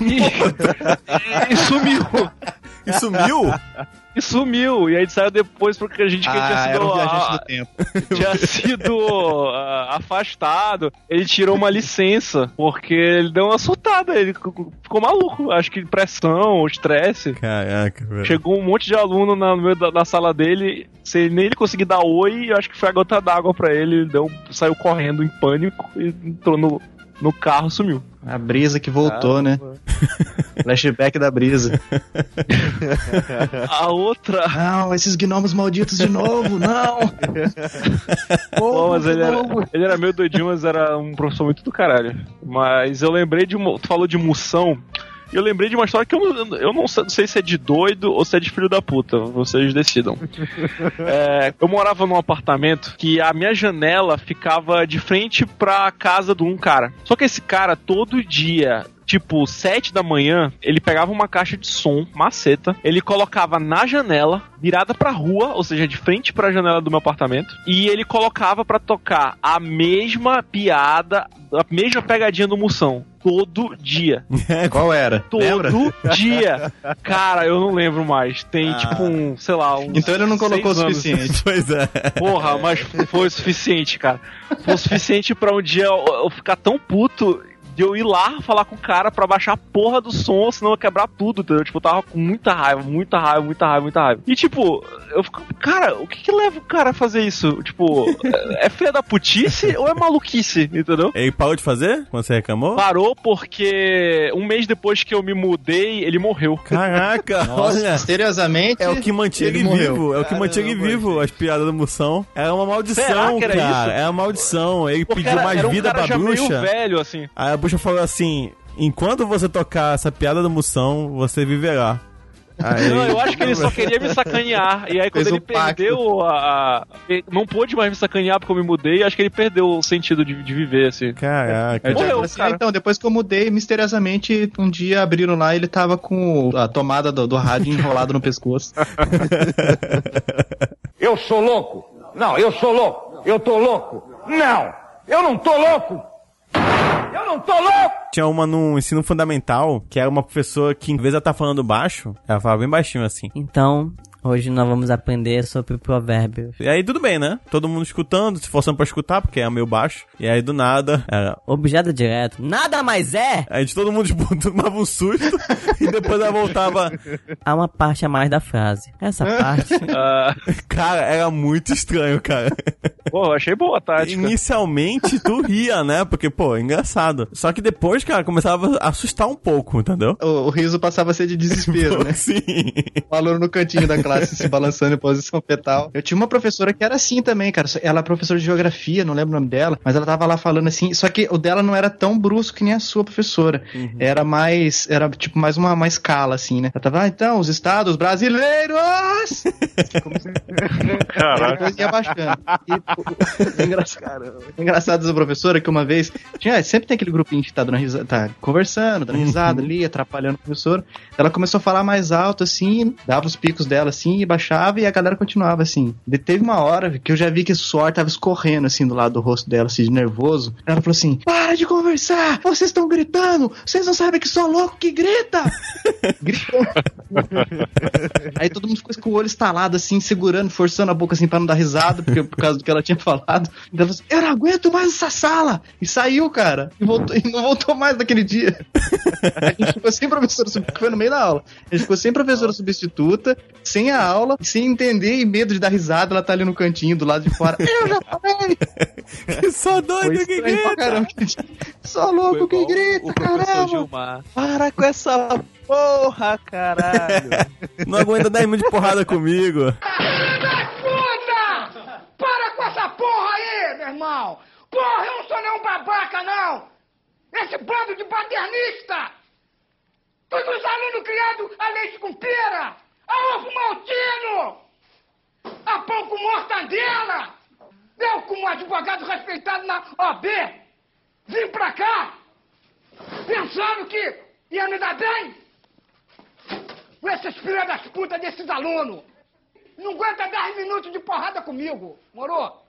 S4: E, [LAUGHS] e sumiu.
S2: E sumiu? [LAUGHS]
S4: E sumiu. E aí saiu depois porque a gente que tinha
S1: Ah,
S4: sido.
S1: era um viajante
S4: a-
S1: do tempo. [LAUGHS]
S4: tinha sido ah, afastado. Ele tirou uma licença porque ele deu uma surtada. Ele ficou maluco. Acho que pressão ou estresse.
S2: Caraca, velho.
S4: Chegou um monte de aluno na, no meio da, da sala dele, sem nem ele conseguir dar oi, eu acho que foi a gota d'água pra ele, ele deu, saiu correndo em pânico e entrou no, no carro sumiu.
S1: A brisa que voltou, né? [LAUGHS] Flashback da brisa.
S4: A outra.
S1: Não, esses gnomos malditos de novo, não! [LAUGHS]
S4: Pô, mas ele era, ele era meio doidinho, mas era um professor muito do caralho. Mas eu lembrei de uma. Tu falou de moção. E eu lembrei de uma história que eu, não- eu não sei- se é de doido ou se é de filho da puta. Vocês decidam. [LAUGHS] É, eu morava num apartamento que a minha janela ficava de frente pra casa de um cara. Só que esse cara, todo dia, tipo, sete da manhã, ele pegava uma caixa de som, maceta, ele colocava na janela, virada pra rua, ou seja, de frente pra janela do meu apartamento, e ele colocava pra tocar a mesma piada, a mesma pegadinha do Moção. Todo dia. [LAUGHS]
S1: Qual era?
S4: Todo
S1: Lembra? [LAUGHS]
S4: dia. Cara, eu não lembro mais. Tem
S2: Ah.
S4: tipo um, sei lá, um.
S1: Então ele não colocou o suficiente. [LAUGHS]
S2: Pois é.
S4: Porra, mas foi o suficiente, cara. Foi o suficiente pra um dia eu, eu ficar tão puto de eu ir lá falar com o cara pra baixar a porra do som, senão eu ia quebrar tudo, entendeu? Tipo, eu tava com muita raiva, muita raiva, muita raiva, muita raiva. E tipo, eu fico, cara, o que que leva o cara a fazer isso? Tipo, é é filha da putice ou é maluquice, entendeu?
S2: Ele parou de fazer quando você reclamou?
S4: Parou porque um mês depois que eu me mudei, ele morreu.
S2: Caraca, [LAUGHS] olha.
S1: Misteriosamente.
S2: É o que mantinha ele,
S1: ele morreu.
S2: vivo, é o que mantinha ele vivo, as piadas da moção. Era uma maldição,
S4: era
S2: cara.
S4: isso?
S2: Era uma maldição. Ele
S4: Porque
S2: pediu
S4: era-
S2: mais
S4: era um
S2: vida
S4: cara
S2: pra
S4: já meio
S2: bruxa.
S4: velho, assim.
S2: Aí a bruxa falou assim: enquanto você tocar essa piada da moção, você viverá. Aí,
S4: Não, eu acho que ele só queria me sacanear. E aí, quando
S1: Fez
S4: ele
S1: um
S4: perdeu a, a- Não pôde mais me sacanear porque eu me mudei, acho que ele perdeu o sentido de, de viver, assim.
S2: Caraca.
S4: Morreu,
S1: assim,
S4: cara.
S1: "Ah, então, depois que eu mudei, misteriosamente, um dia abriram lá e ele tava com a tomada do, do rádio enrolado no pescoço. [LAUGHS]
S5: Eu sou louco? Não, eu sou louco. Eu tô louco? Não, eu não tô louco. Eu não tô louco.
S2: Tinha uma no ensino fundamental, que era uma professora que, em vez de ela estar falando baixo, ela falava bem baixinho assim.
S9: Então, hoje nós vamos aprender sobre provérbios.
S2: E aí tudo bem, né? Todo mundo escutando, se forçando pra escutar, porque é meio baixo. E aí do nada, era.
S9: Objeto direto. Nada mais é!
S2: Aí de todo mundo tipo, [LAUGHS] tomava um susto e depois ela voltava.
S9: Há uma parte a mais da frase. Essa parte. [LAUGHS]
S4: Ah,
S2: Cara, era muito estranho, cara.
S4: pô, eu achei boa a tática.
S2: Inicialmente tu ria, né? Porque, pô, é engraçado. Só que depois, cara, começava a assustar um pouco, entendeu?
S1: O, o riso passava a ser de desespero, [LAUGHS] né?
S2: Sim.
S1: O aluno no cantinho da classe se balançando em posição fetal. Eu tinha uma professora que era assim também, cara. Ela é professora de geografia, não lembro o nome dela, mas ela tava lá falando assim. Só que o dela não era tão brusco que nem a sua professora. Era mais. Era tipo mais uma, uma escala, assim, né? Ela tava, ah, então, os estados brasileiros! [LAUGHS]
S4: Caraca.
S1: Depois ia baixando. E, engraçado, dessa professora é que uma vez. Tinha, sempre tem aquele grupinho que tá, dando risada, tá conversando, dando risada ali, atrapalhando o professor. Ela começou a falar mais alto, assim, dava os picos dela assim, e baixava, e a galera continuava assim. De- teve uma hora que eu já vi que o suor tava escorrendo assim do lado do rosto dela, assim, de nervoso. Ela falou assim: Para de conversar! Vocês estão gritando! Vocês não sabem que sou louco que grita! [LAUGHS] Gritou. Aí todo mundo ficou com o olho estalado, assim, segurando, forçando a boca, assim, pra não dar risada, porque, por causa do que ela tinha falado. Então ela falou assim, eu não aguento mais essa sala! E saiu, cara. E, voltou, e não voltou mais naquele dia. A gente ficou sem professora substituta, foi no meio da aula. A gente ficou sem professora substituta, sem a aula, sem entender e medo de dar risada, ela tá ali no cantinho, do lado de fora. [LAUGHS] Eu já falei! [LAUGHS]
S2: Só
S1: Foi
S2: doido que grita.
S1: caramba. Só louco que grita, caramba!
S3: Gilmar. Para com essa porra, caralho. [LAUGHS]
S2: Não aguenta 10 minutos de porrada comigo.
S10: Puta! Para com essa porra aí, meu irmão! Porra, eu não sou nenhum babaca, não! Esse bando de paternista! Todos os alunos criados a leite com pera! A ovo maltino! A pão com mortadela! Eu, como advogado respeitado na OB, vim pra cá pensando que ia me dar bem com esses filhos das putas desses alunos! Não aguenta 10 minutos de porrada comigo, moro?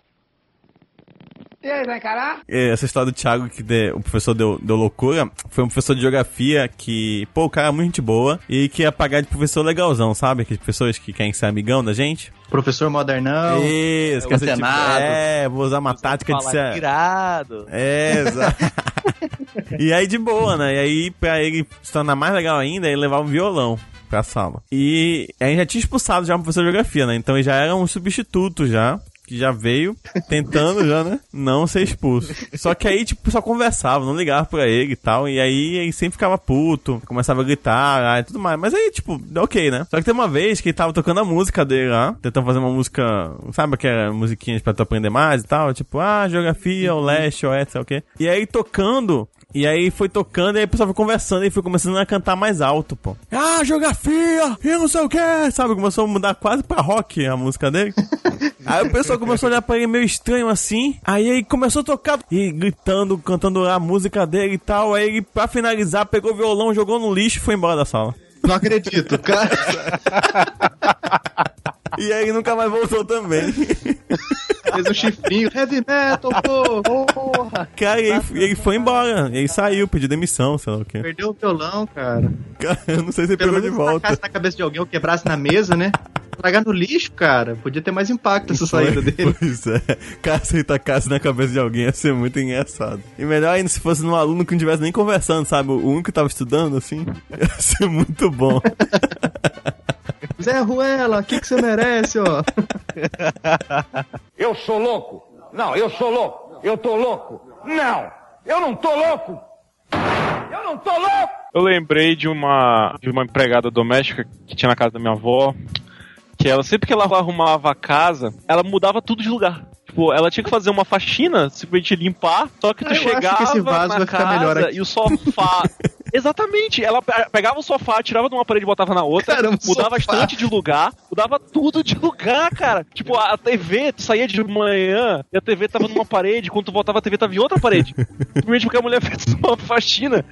S10: E aí, vai encarar?
S2: É, Essa história do Thiago que de- o professor deu, deu loucura foi um professor de geografia que, pô, o cara é muito gente boa e que ia pagar de professor legalzão, sabe? Aqueles professores que querem ser amigão da gente.
S1: Professor modernão.
S2: Isso, quer ser tipo, é, vou usar uma tática de ser.
S3: irado.
S2: É, exato. [LAUGHS] e aí de boa, né? E aí, pra ele se tornar mais legal ainda, ele levava um violão pra sala. E a gente já tinha expulsado já um professor de geografia, né? Então ele já era um substituto já. Que já veio tentando já, né? Não ser expulso. Só que aí, tipo, só conversava, não ligava pra ele e tal. E aí ele sempre ficava puto, começava a gritar ah, e tudo mais. Mas aí, tipo, ok, né? Só que tem uma vez que ele tava tocando a música dele lá, tentando fazer uma música, sabe aquelas musiquinhas pra tu aprender mais e tal? Tipo, ah, geografia, o leste, oeste, sei o quê. E aí tocando, e aí foi tocando, e aí o pessoal foi conversando e foi começando a cantar mais alto, pô. Ah, geografia! E não sei o que, sabe? Começou a mudar quase pra rock a música dele. [LAUGHS] aí o pessoal começou a olhar pra ele meio estranho assim. Aí ele começou a tocar e gritando, cantando a música dele e tal. Aí ele, pra finalizar, pegou o violão, jogou no lixo e foi embora da sala.
S1: Não acredito, cara. [LAUGHS]
S2: E aí nunca mais voltou também. [LAUGHS]
S1: Fez um chifrinho. Heavy metal, pô. Porra.
S2: Cara, e ele, ele foi embora. Ele saiu, pediu demissão, sei lá o quê.
S1: Perdeu o violão, cara.
S2: Cara, [LAUGHS] eu não sei se ele pegou de volta.
S1: tacasse na cabeça de alguém ou quebrasse na mesa, né? Largar no lixo, cara, podia ter mais impacto essa saída dele. [LAUGHS]
S2: Pois é. Caça e tacasse na cabeça de alguém ia ser muito engraçado. E melhor ainda se fosse num aluno que não estivesse nem conversando, sabe? O único que tava estudando, assim. [LAUGHS] Ia ser muito bom.
S1: Zé Ruela, o que, que você merece, ó?
S5: Eu sou louco? Não, eu sou louco. Eu tô louco? Não, eu não tô louco. Eu não tô louco.
S4: Eu lembrei de uma, de uma empregada doméstica que tinha na casa da minha avó, que ela, sempre que ela arrumava a casa, ela mudava tudo de lugar. Tipo, ela tinha que fazer uma faxina, simplesmente limpar, só que tu
S1: Ah, acho que
S4: chegava
S1: esse vaso
S4: na
S1: vai ficar
S4: casa
S1: melhor aqui.
S4: e o sofá... Exatamente, ela pe- pegava o sofá, tirava de uma parede e botava na outra,
S1: Caramba,
S4: mudava
S1: sofá.
S4: estante de lugar, mudava tudo de lugar, cara. Tipo, a TV, tu saía de manhã e a TV tava numa parede, quando tu voltava a TV tava em outra parede. Simplesmente porque a mulher [LAUGHS] fez uma faxina.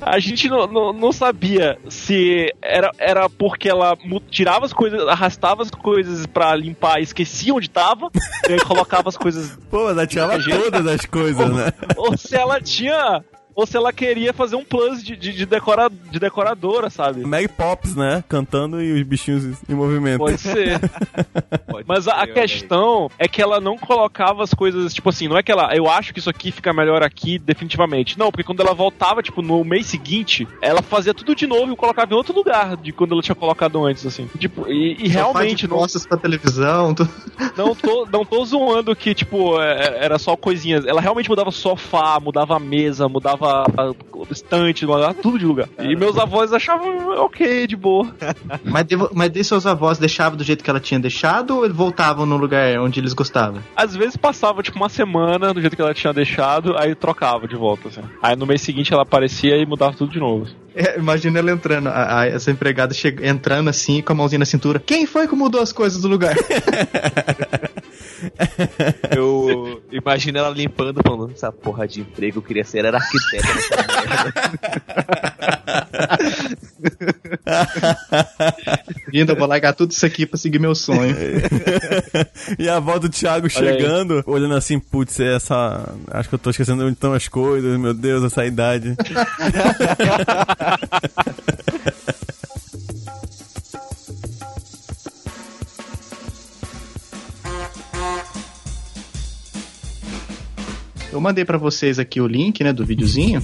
S4: A gente não, não, não sabia se era, era porque ela tirava as coisas, arrastava as coisas pra limpar e esquecia onde tava, [LAUGHS] e aí colocava as coisas.
S2: Pô, ela tirava todas as coisas, né? [LAUGHS]
S4: Ou se ela tinha. Ou se ela queria fazer um plus de, de, de, decora, de decoradora, sabe?
S2: Mary Pops, né? Cantando e os bichinhos em movimento.
S4: Pode ser. [LAUGHS]
S3: Pode
S4: Mas a, a
S3: ser, aí.
S4: questão é que ela não colocava as coisas, tipo assim, não é que ela, eu acho que isso aqui fica melhor aqui, definitivamente. Não, porque quando ela voltava, tipo, no mês seguinte, ela fazia tudo de novo e colocava em outro lugar de quando ela tinha colocado antes, assim. Tipo, e, e realmente,
S1: não... costas pra televisão, tu...
S4: não, tô, não tô zoando que, tipo, é- era só coisinhas. Ela realmente mudava sofá, mudava a mesa, mudava a- o estante, mudava tudo de lugar. E meus avós achavam ok, de boa. [LAUGHS]
S1: mas, devo... mas daí seus avós deixavam do jeito que ela tinha deixado ou voltavam no lugar onde eles gostavam?
S4: Às vezes passava, tipo, uma semana do jeito que ela tinha deixado, aí trocava de volta, assim. Aí no mês seguinte ela aparecia e mudava tudo de novo.
S1: É, imagina ela entrando, a- a- essa empregada chega, entrando assim, com a mãozinha na cintura. Quem foi que mudou as coisas do lugar? [LAUGHS] [LAUGHS]
S3: Eu imagino ela limpando, falando, essa porra de emprego, eu queria ser era arquiteta nessa merda. [LAUGHS]
S1: Linda, eu vou largar tudo isso aqui pra seguir meu sonho.
S2: e a avó do Thiago
S4: Olha aí.
S2: chegando, olhando assim, putz, é essa. Acho que eu tô esquecendo onde estão as coisas, meu Deus, essa idade. [LAUGHS]
S1: Eu mandei pra vocês aqui o link, né, do videozinho.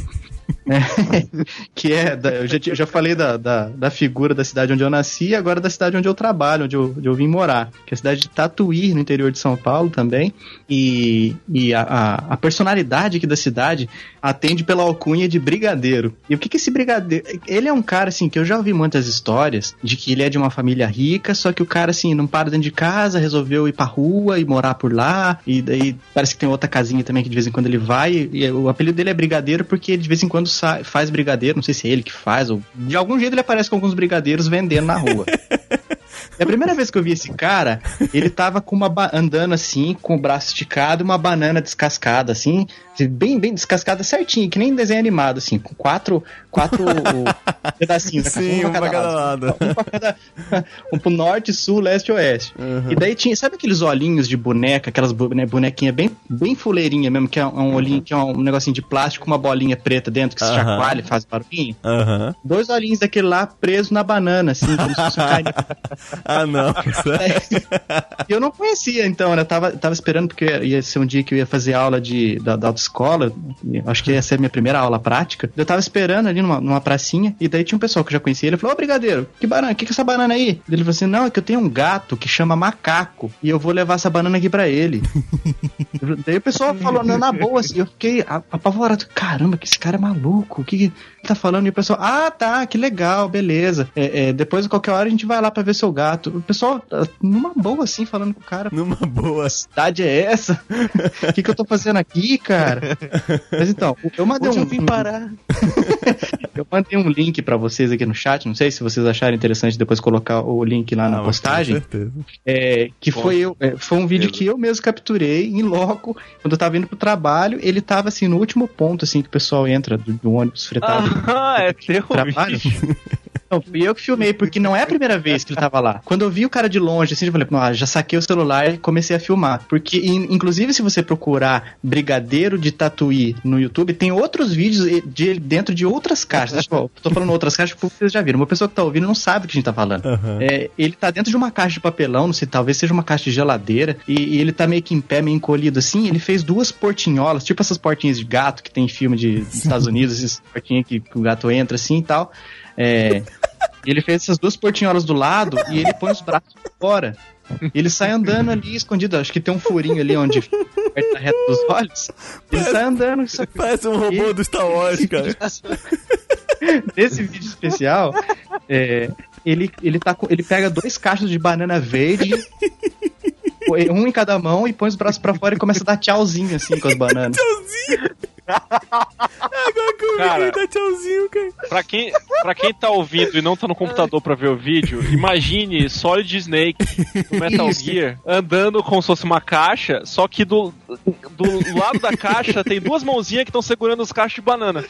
S1: Né, [LAUGHS] que é, da- eu já, eu já falei da, da, da figura da cidade onde eu nasci e agora da cidade onde eu trabalho, onde eu, onde eu vim morar, que é a cidade de Tatuí, no interior de São Paulo também, e, e a, a, a personalidade aqui da cidade atende pela alcunha de brigadeiro. E o que que esse brigadeiro... Ele é um cara, assim, que eu já ouvi muitas histórias de que ele é de uma família rica, só que o cara, assim, não para dentro de casa, resolveu ir pra rua e morar por lá, e daí parece que tem outra casinha também que de vez em quando ele vai, e o apelido dele é brigadeiro porque de vez em quando sai- faz brigadeiro, não sei se é ele que faz, ou de algum jeito ele aparece com alguns brigadeiros vendendo na rua. [LAUGHS] E a primeira vez que eu vi esse cara, ele tava com uma andando assim, com o braço esticado e uma banana descascada, assim, bem, bem descascada certinho, que nem desenho animado, assim, com quatro, quatro [LAUGHS] pedacinhos. né,
S2: Sim, um pra cada lado.
S1: Um pra cada. [LAUGHS] Um pro norte, sul, leste e oeste.
S2: Uhum.
S1: E daí tinha, sabe aqueles olhinhos de boneca, aquelas bone- bonequinhas bem, bem fuleirinha mesmo, que é um olhinho, que é um negocinho de plástico com uma bolinha preta dentro, que se
S2: Aham.
S1: chacoalha e faz barulhinho?
S2: Aham.
S1: Dois olhinhos daquele lá preso na banana, assim, como se fosse um. [LAUGHS]
S2: Ah, não. [LAUGHS]
S1: E eu não conhecia, então, né? Eu tava, tava esperando, porque ia ser um dia que eu ia fazer aula de, da, da autoescola. Acho que ia ser a minha primeira aula prática. Eu tava esperando ali numa, numa pracinha, e daí tinha um pessoal que eu já conhecia. Ele falou: Ô, brigadeiro, que banana? Que que é essa banana aí? Ele falou assim: Não, é que eu tenho um gato que chama Macaco, e eu vou levar essa banana aqui pra ele. [LAUGHS] daí o pessoal falou, não, na boa, assim, eu fiquei apavorado. Caramba, que esse cara é maluco. O que, que tá falando? E o pessoal, ah, tá, que legal, beleza. É, é, depois, qualquer hora, a gente vai lá pra ver seu gato. O pessoal, ah, numa boa, assim, falando com o cara.
S2: Numa boa.
S1: Que cidade é essa? O que, que eu tô fazendo aqui, cara? Mas então, eu mandei
S3: Onde
S1: um.
S3: eu vim parar? [LAUGHS]
S1: Eu mandei um link pra vocês aqui no chat. Não sei se vocês acharem interessante depois colocar o link lá na
S2: Ah, mas
S1: postagem.
S2: Com certeza.
S1: É, que
S3: Com
S1: foi eu, é, foi um vídeo que eu mesmo capturei em loco, quando eu tava indo pro trabalho, ele tava assim no último ponto assim que o pessoal entra do, do ônibus fretado
S4: Ah, [LAUGHS] é teu vídeo.
S1: Não, fui eu que filmei, porque não é a primeira vez que ele tava lá. Quando eu vi o cara de longe, assim, eu falei, "Ah, já saquei o celular e comecei a filmar. Porque, in- inclusive, se você procurar Brigadeiro de Tatuí no YouTube, tem outros vídeos e- de ele dentro de outras caixas. Tipo, tô falando outras caixas porque vocês já viram. Uma pessoa que tá ouvindo não sabe o que a gente tá falando.
S2: Aham.
S1: É, ele tá dentro de uma caixa de papelão, não sei, talvez seja uma caixa de geladeira, e, e ele tá meio que em pé, meio encolhido assim. Ele fez duas portinholas, tipo essas portinhas de gato que tem em filme de dos Estados Unidos, essas portinhas que, que o gato entra assim e tal. É, ele fez essas duas portinholas do lado e ele põe os braços pra fora. Ele sai andando ali escondido, acho que tem um furinho ali onde perto da reta dos olhos. Ele sai andando.
S2: Parece um robô do Star Wars, cara. [LAUGHS]
S1: Nesse vídeo especial, é, ele, ele, tá, ele pega dois cachos de banana verde, um em cada mão, e põe os braços pra fora e começa a dar tchauzinho assim com as bananas.
S2: Tchauzinho! [LAUGHS] Agora que eu
S4: Cara.
S2: tá tchauzinho, cara.
S4: Pra quem, pra quem tá ouvindo e não tá no computador pra ver o vídeo, imagine Solid Snake do Metal. Gear andando como se fosse uma caixa, só que do, do lado da caixa tem duas mãozinhas que estão segurando os cachos de banana.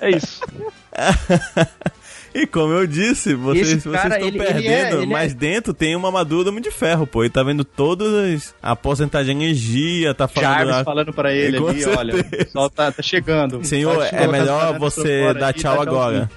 S4: É isso. [LAUGHS]
S2: E como eu disse, vocês,
S1: Esse
S2: vocês
S1: cara,
S2: estão
S1: ele- ele
S2: perdendo,
S1: é- ele é-
S2: mas dentro tem uma armadura muito de ferro, pô. Ele tá vendo todas as, a porcentagem de energia, tá falando
S1: Jarvis
S2: lá.
S1: falando pra ele
S2: Com
S1: ali, olha, o
S2: certeza.
S1: pessoal tá, tá chegando.
S2: Senhor,
S1: Pode
S2: é melhor
S1: pra
S2: você dar tchau
S1: tchauzinho.
S2: agora.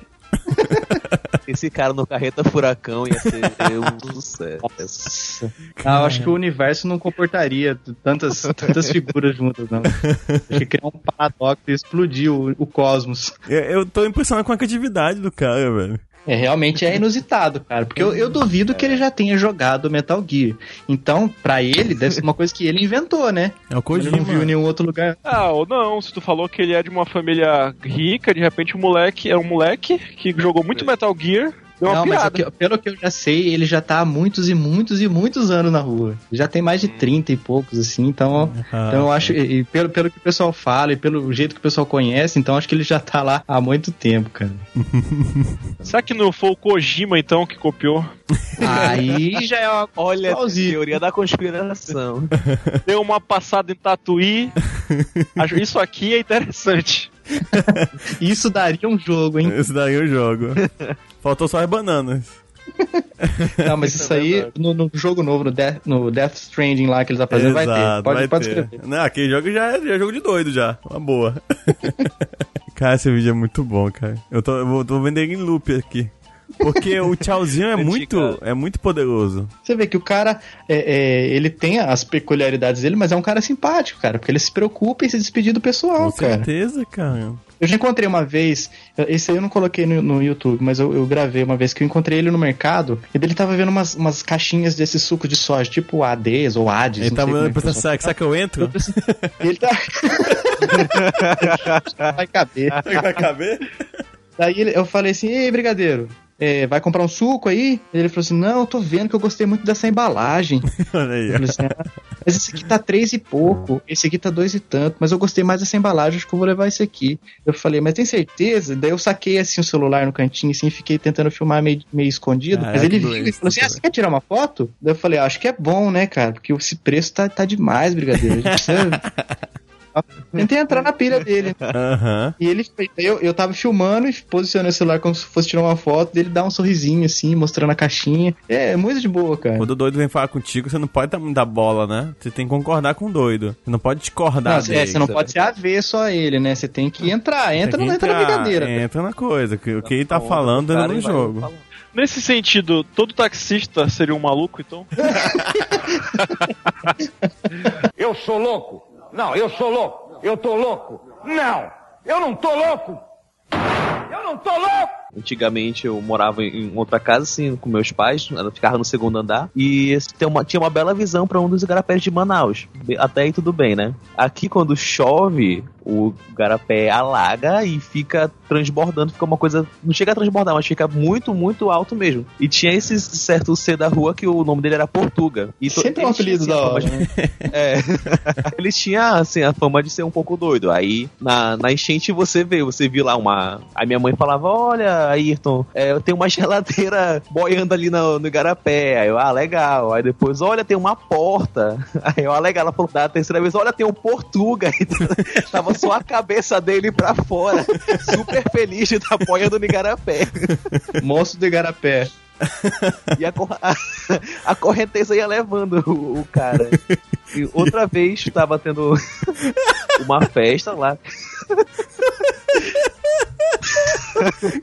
S2: [LAUGHS]
S3: Esse cara no carreta furacão ia ser um sucesso.
S1: Ah, eu acho que o universo não comportaria tantas, tantas figuras juntas, não. Acho que criar um paradoxo e explodir o, o cosmos.
S2: Eu, eu tô impressionado com a criatividade do cara, velho.
S1: É, realmente é inusitado, cara. Porque eu, eu duvido que ele já tenha jogado Metal Gear. Então, pra ele, deve ser uma coisa que ele inventou, né?
S2: É o
S1: Ele não viu em nenhum outro lugar.
S4: Ah, ou não, se tu falou que ele é de uma família rica, de repente o moleque é um moleque que jogou muito Metal Gear,
S1: Não, mas pelo que eu já sei, ele já tá há muitos e muitos e muitos anos na rua. Já tem mais de 30 e poucos, assim, então,
S2: Ah,
S1: então eu acho, e pelo, pelo que o pessoal fala e pelo jeito que o pessoal conhece, então acho que ele já tá lá há muito tempo, cara. [LAUGHS]
S4: Será que não foi o Kojima então que copiou?
S1: Aí [LAUGHS] já é uma
S3: Olha,
S1: plausível.
S3: teoria da conspiração. [LAUGHS]
S4: Deu uma passada em Tatuí. Isso aqui é interessante.
S1: Isso daria um jogo, hein?
S2: Esse daí eu jogo. Faltou só as bananas. [LAUGHS]
S1: Não, mas isso aí no, no jogo novo, no Death, no Death Stranding lá que ele tá fazendo, vai ter.
S2: Exato,
S1: Pode,
S2: vai
S1: pode
S2: ter.
S1: escrever.
S2: Não, aquele jogo já é, já é jogo de doido já. Uma boa. [LAUGHS] cara, esse vídeo é muito bom, cara. Eu tô, eu vou, tô vendo ele em loop aqui. Porque o tchauzinho é muito, é muito poderoso.
S1: Você vê que o cara, é, é, ele tem as peculiaridades dele, mas é um cara simpático, cara, porque ele se preocupa em se despedir do pessoal,
S2: Com
S1: cara.
S2: certeza, cara.
S1: Eu já encontrei uma vez, esse aí eu não coloquei no, no YouTube, mas eu, eu gravei uma vez que eu encontrei ele no mercado e ele tava vendo umas, umas caixinhas desse suco de soja, tipo ADs ou ADs.
S2: Ele
S1: não
S2: tava
S1: que
S2: pensando,
S1: funciona.
S2: será, que eu entro?
S1: Ele tá. [LAUGHS] Vai caber.
S2: Vai caber?
S1: Daí eu falei assim, ei, brigadeiro, é, vai comprar um suco aí? Ele falou assim, não, eu tô vendo que eu gostei muito dessa embalagem. [LAUGHS]
S2: Olha aí.
S1: Assim, "Ah, mas esse aqui tá três e pouco, esse aqui tá dois e tanto, mas eu gostei mais dessa embalagem, acho que eu vou levar esse aqui. Eu falei, mas tem certeza? Daí eu saquei assim o celular no cantinho, assim, fiquei tentando filmar meio, meio escondido. mas
S2: Caraca,
S1: ele viu e falou assim: ah, você quer tirar uma foto? Daí eu falei, ah, acho que é bom, né, cara? Porque esse preço tá, tá demais, brigadeiro. A gente precisa. Tentei entrar na pilha dele.
S2: Aham.
S1: E ele fez- eu, eu tava filmando e posicionei o celular como se fosse tirar uma foto dele dar um sorrisinho assim, mostrando a caixinha. É, é muito de boa, cara.
S2: Quando o doido vem falar contigo, você não pode dar muita bola, né? Você tem que concordar com o doido. Você não pode discordar
S1: Não, é,
S2: dele.
S1: você não pode ser avesso a ele, né? Você tem que entrar. Entra,
S2: que
S1: entra na
S2: entrar,
S1: brincadeira.
S2: Entra na coisa. que- O que ele tá falando é
S3: Cara,
S2: no jogo.
S3: falando.
S4: Nesse sentido, todo taxista seria um maluco, então? [LAUGHS] [LAUGHS]
S5: Eu sou louco. Não, eu sou louco. Eu tô louco. Não, eu não tô louco. Eu não tô louco.
S3: Antigamente eu morava em outra casa, assim, com meus pais, ela ficava no segundo andar, e tem uma- tinha uma bela visão para um dos igarapés de Manaus. Até aí tudo bem, né? Aqui quando chove, o igarapé alaga e fica transbordando, fica uma coisa. Não chega a transbordar, mas fica muito, muito alto mesmo. E tinha esse certo C da rua que o nome dele era Portuga. E
S1: Sempre um apelido
S3: assim,
S1: da
S3: a
S1: hora.
S3: de-
S1: né?
S3: é. [LAUGHS] Ele tinha, assim, a fama de ser um pouco doido. Aí, na, na enchente, você vê, você viu lá uma. Aí minha mãe falava: Olha, Ayrton, é, eu tenho uma geladeira boiando ali no, no igarapé. Aí eu, ah, legal. Aí depois, olha, tem uma porta. [LAUGHS] Aí eu, ah, legal. Ela falou da terceira vez: Olha, tem um Portuga. [LAUGHS] Aí tava só a cabeça dele pra fora, super feliz de dar boia do Nigarapé.
S1: Monstro do Igarapé.
S3: E a, cor- a, a correnteza ia levando o, o cara. E outra vez tava tendo uma festa lá.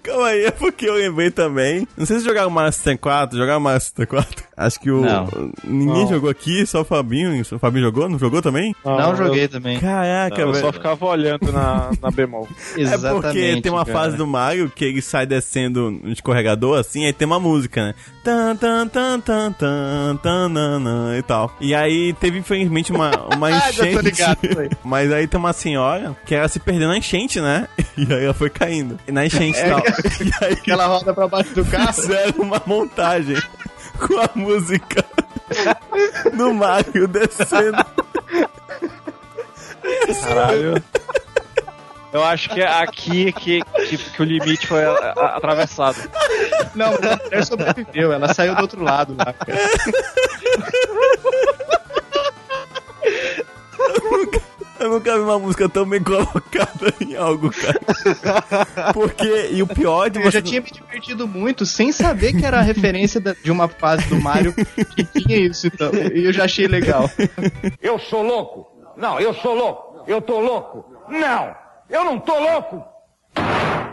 S2: Calma aí, é porque eu lembrei também. Não sei se jogaram Mario 64, jogaram Mario 64. Acho que o.
S1: Não.
S2: Ninguém
S4: Não.
S2: jogou aqui, só o Fabinho. O Fabinho jogou? Não jogou também?
S1: Não
S4: eu-
S1: joguei também.
S2: Caraca,
S4: Eu
S2: velho.
S4: só ficava olhando na, na bemol. [LAUGHS]
S2: É porque tem uma
S1: cara.
S2: fase do Mario que ele sai descendo no escorregador, assim, aí tem uma música, né? Tan, tan, tan, tan, tan, tan, nan, nan, e tal. E aí teve, infelizmente, uma, [LAUGHS] uma
S1: Ah,
S2: enchente.
S1: ligado.
S2: Mas aí tem uma senhora que ela se perdeu na enchente, né? E aí ela foi caindo. E na enchente e
S1: É.
S2: tal. [LAUGHS] E aí
S1: Ela roda pra baixo do carro.
S2: fizeram uma montagem com a música do Mario descendo.
S4: Caralho. Eu acho que é aqui que, que, que o limite foi a- a- atravessado.
S1: Não, mas a mulher sobreviveu. Ela saiu do outro lado lá, cara.
S2: Eu nunca vi uma música tão bem [LAUGHS] colocada em algo, cara. Porque, e o pior de
S1: Eu
S2: você.
S1: já tinha me divertido muito sem saber que era a referência da- de uma fase do Mario que tinha isso, então. E eu já achei legal.
S5: Eu sou louco. Não, eu sou louco. Eu tô louco. Não, eu não tô louco.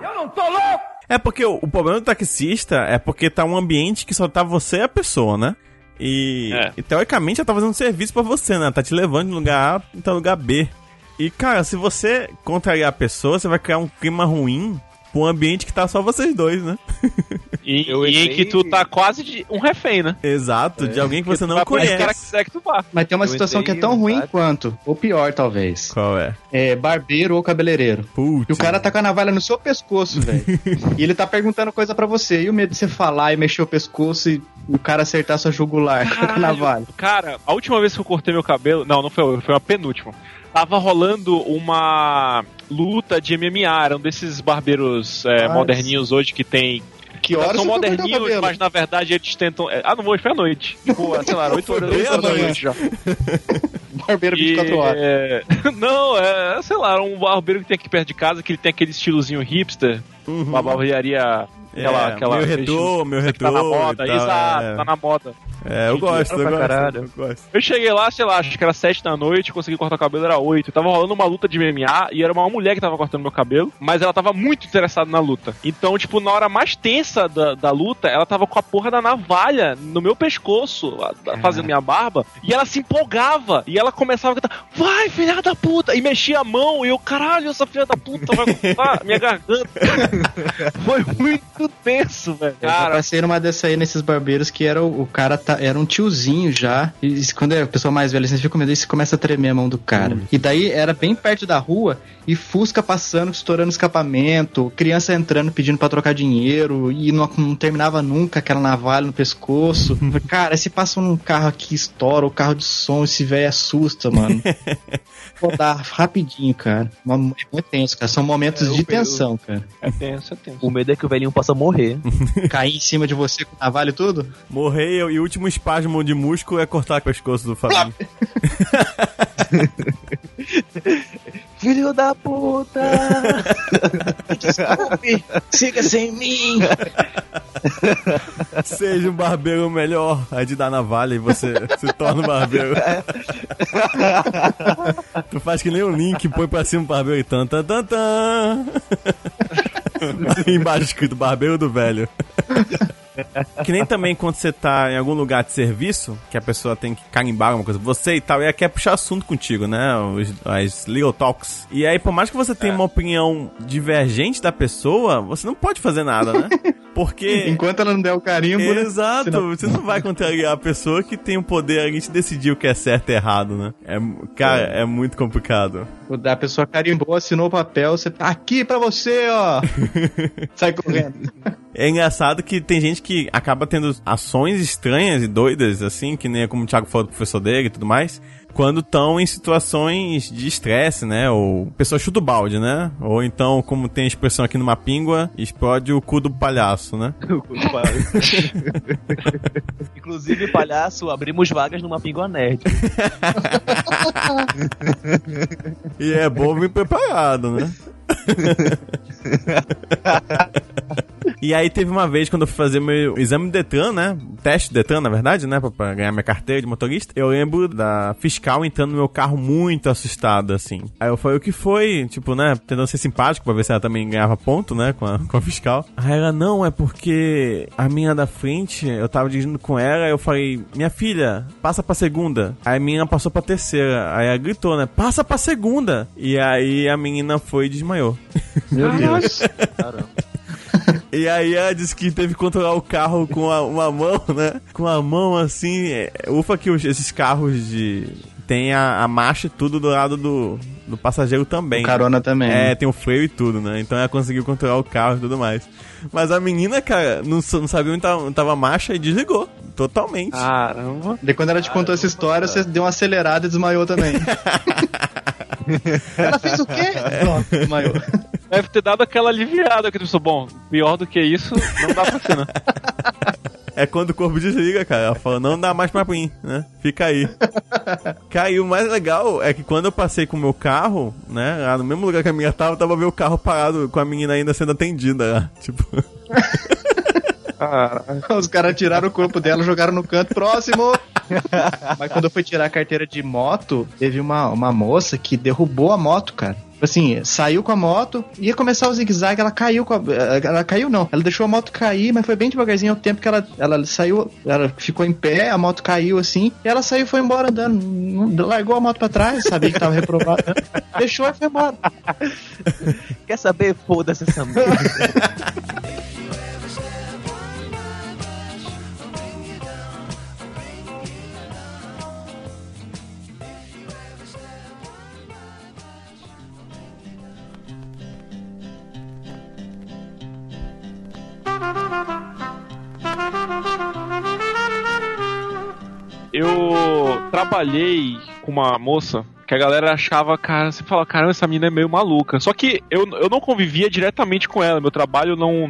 S5: Eu não tô louco.
S2: É porque o, o problema do taxista é porque tá um ambiente que só tá você e a pessoa, né? E,
S4: É.
S2: e teoricamente ela tá fazendo serviço pra você, né? Tá te levando de lugar A pra lugar B. E, cara, se você contrariar a pessoa, você vai criar um clima ruim pra um ambiente que tá só vocês dois, né?
S4: E, [LAUGHS] e em
S3: entrei-
S4: que tu tá quase de um refém, né?
S2: Exato, de alguém que você não
S4: onde o cara
S2: conhece.
S4: quiser que tu vá.
S1: Mas tem uma
S3: Eu
S1: situação que é
S3: entrei
S1: tão ruim quanto, ou pior talvez.
S2: Qual é?
S1: É barbeiro ou cabeleireiro.
S2: Putz.
S1: E o cara tá com a navalha no seu pescoço, velho. [LAUGHS] e ele tá perguntando coisa pra você. E o medo de você falar e mexer o pescoço e o cara acertar sua jugular [LAUGHS] com a navalha.
S4: Cara, a última vez que eu cortei meu cabelo. Não, não foi foi a penúltima. Tava rolando uma luta de MMA, eram desses barbeiros é,
S1: Ah,
S4: moderninhos hoje que tem.
S1: Que horas
S4: são
S1: o
S4: moderninhos, mas na verdade eles tentam. é, ah, não vou, foi à noite. Tipo, sei lá, 8 horas,
S2: bem
S4: 8
S2: à
S4: horas da
S2: noite.
S4: já. [LAUGHS]
S1: Barbeiro 24
S4: E,
S1: horas.
S4: é, [LAUGHS] Não, é, sei lá, um barbeiro que tem aqui perto de casa, que ele tem aquele estilozinho hipster, uma barbearia. Aquela,
S2: É,
S4: aquela,
S2: meu retrô,
S4: estilo
S2: meu
S4: que tá na
S2: retrô
S4: moda,
S2: tal,
S4: exato,
S2: é.
S4: tá na moda.
S2: É, eu gosto, eu gosto, eu gosto.
S4: Eu cheguei lá, sei lá, acho que era 7 da noite, consegui cortar o cabelo, era 8. Tava rolando uma luta de MMA e era uma mulher que tava cortando meu cabelo, mas ela tava muito interessada na luta. Então, tipo, na hora mais tensa da, da luta, ela tava com a porra da navalha no meu pescoço, a- fazendo minha barba, e ela se empolgava. E ela começava a cantar, vai, filha da puta! E mexia a mão, e eu, caralho, essa filha da puta vai cortar minha garganta. [LAUGHS] Foi muito tenso, velho.
S1: Eu
S4: Cara,
S1: passei numa dessa aí nesses barbeiros que era o, o cara tá, era um tiozinho já. E quando é a pessoa mais velha, você fica com medo e você começa a tremer a mão do cara. E daí era bem perto da rua e Fusca passando, estourando escapamento, criança entrando pedindo pra trocar dinheiro e não, não terminava nunca aquela navalha no pescoço. [LAUGHS] Cara, se passa um carro aqui, estoura, o carro de som, esse velho assusta, mano. [LAUGHS] Rodar rapidinho, cara. É muito tenso, cara. São momentos
S3: É,
S1: de
S3: eu-
S1: tensão, cara.
S4: é tenso, é tenso.
S3: O medo é que o velhinho possa morrer. [LAUGHS]
S1: Cair em cima de você com navalha e tudo?
S2: Morrer e o último espasmo de músculo é cortar o pescoço do Fabinho. [LAUGHS]
S3: Filho da puta! [LAUGHS] Desculpe, siga sem mim!
S2: Seja um barbeiro melhor. Aí de dar navalha e você se torna um barbeiro. tu faz que nem um link, põe pra cima o barbeiro e tan tan tan tan. [LAUGHS] Embaixo escrito barbeiro do velho. [LAUGHS] Que nem também quando você tá em algum lugar de serviço, que a pessoa tem que carimbar alguma coisa, você e tal, e ela quer puxar assunto contigo, né? Os, as little talks. E aí, por mais que você tenha uma opinião divergente da pessoa, você não pode fazer nada, né? [LAUGHS] Porque. [LAUGHS]
S1: Enquanto ela não der o carimbo, né?
S2: Exato, você não vai contrariar a pessoa que tem o poder ali de decidir o que é certo e errado, né? É, cara, é muito complicado.
S1: A pessoa carimbou, assinou o papel, você tá aqui pra você, ó. [LAUGHS] Sai correndo.
S2: É engraçado que tem gente que acaba tendo ações estranhas e doidas, assim, que nem é como o Thiago falou do professor dele e tudo mais, quando estão em situações de estresse, né? Ou pessoa chuta o balde, né? Ou então, como tem a expressão aqui numa píngua, explode o cu do palhaço, né? [LAUGHS] [LAUGHS]
S3: Inclusive, palhaço, abrimos vagas numa Pingua Nerd. [LAUGHS]
S2: E é bom vir preparado, né? E aí teve uma vez quando eu fui fazer meu exame de Detran, né? Teste de Detran, na verdade, né? Pra, pra ganhar minha carteira de motorista. Eu lembro da fiscal entrando no meu carro muito assustada, assim. Aí eu falei, o que foi? Tipo, né? Tentando ser simpático pra ver se ela também ganhava ponto, né? Com a, [LAUGHS] com a fiscal. Aí ela, não, é porque a minha da frente, eu tava dirigindo com ela, eu falei, minha filha, passa pra segunda. Aí a menina passou pra terceira. Aí ela gritou, né? Passa pra segunda. E aí a menina foi e desmaiou.
S1: Meu Deus.
S2: E aí ela disse que teve que controlar o carro com a- uma mão, né? Com a mão assim. é, ufa que os- esses carros de. Tem a, a marcha e tudo do lado do, do passageiro também.
S1: O carona também.
S2: É, tem o freio e tudo, né? Então ela conseguiu controlar o carro e tudo mais. Mas a menina, cara, não, não sabia onde tava, onde tava a marcha e desligou. Totalmente.
S4: Caramba.
S1: Daí quando ela te contou essa história, você deu uma acelerada e desmaiou também. [LAUGHS] ela fez o quê? Pronto, desmaiou.
S4: Deve ter dado aquela aliviada que tu pensou, bom, pior do que isso, não dá pra ser, né?
S2: É quando o corpo desliga, cara. Ela fala, não dá mais pra mim, né? Fica aí. cara, e o mais legal é que quando eu passei com o meu carro, né? Lá no mesmo lugar que a minha tava, tava meu carro parado com a menina ainda sendo atendida. lá. Tipo, [LAUGHS] [LAUGHS]
S1: Os caras tiraram o corpo dela, jogaram no canto próximo. [LAUGHS] Mas quando eu fui tirar a carteira de moto, teve uma, uma moça que derrubou a moto, cara. Assim, saiu com a moto, ia começar o zigue-zague, ela caiu com a, Ela caiu não, ela deixou a moto cair, mas foi bem devagarzinho ao tempo que ela, ela saiu, ela ficou em pé, a moto caiu assim, e ela saiu e foi embora andando. Largou a moto pra trás, sabia que tava reprovada. [LAUGHS] Deixou e foi embora.
S3: Quer saber? Foda-se essa merda.
S4: Eu trabalhei com uma moça que a galera achava, cara, você fala, caramba, essa menina é meio maluca. Só que eu, eu não convivia diretamente com ela, meu trabalho não,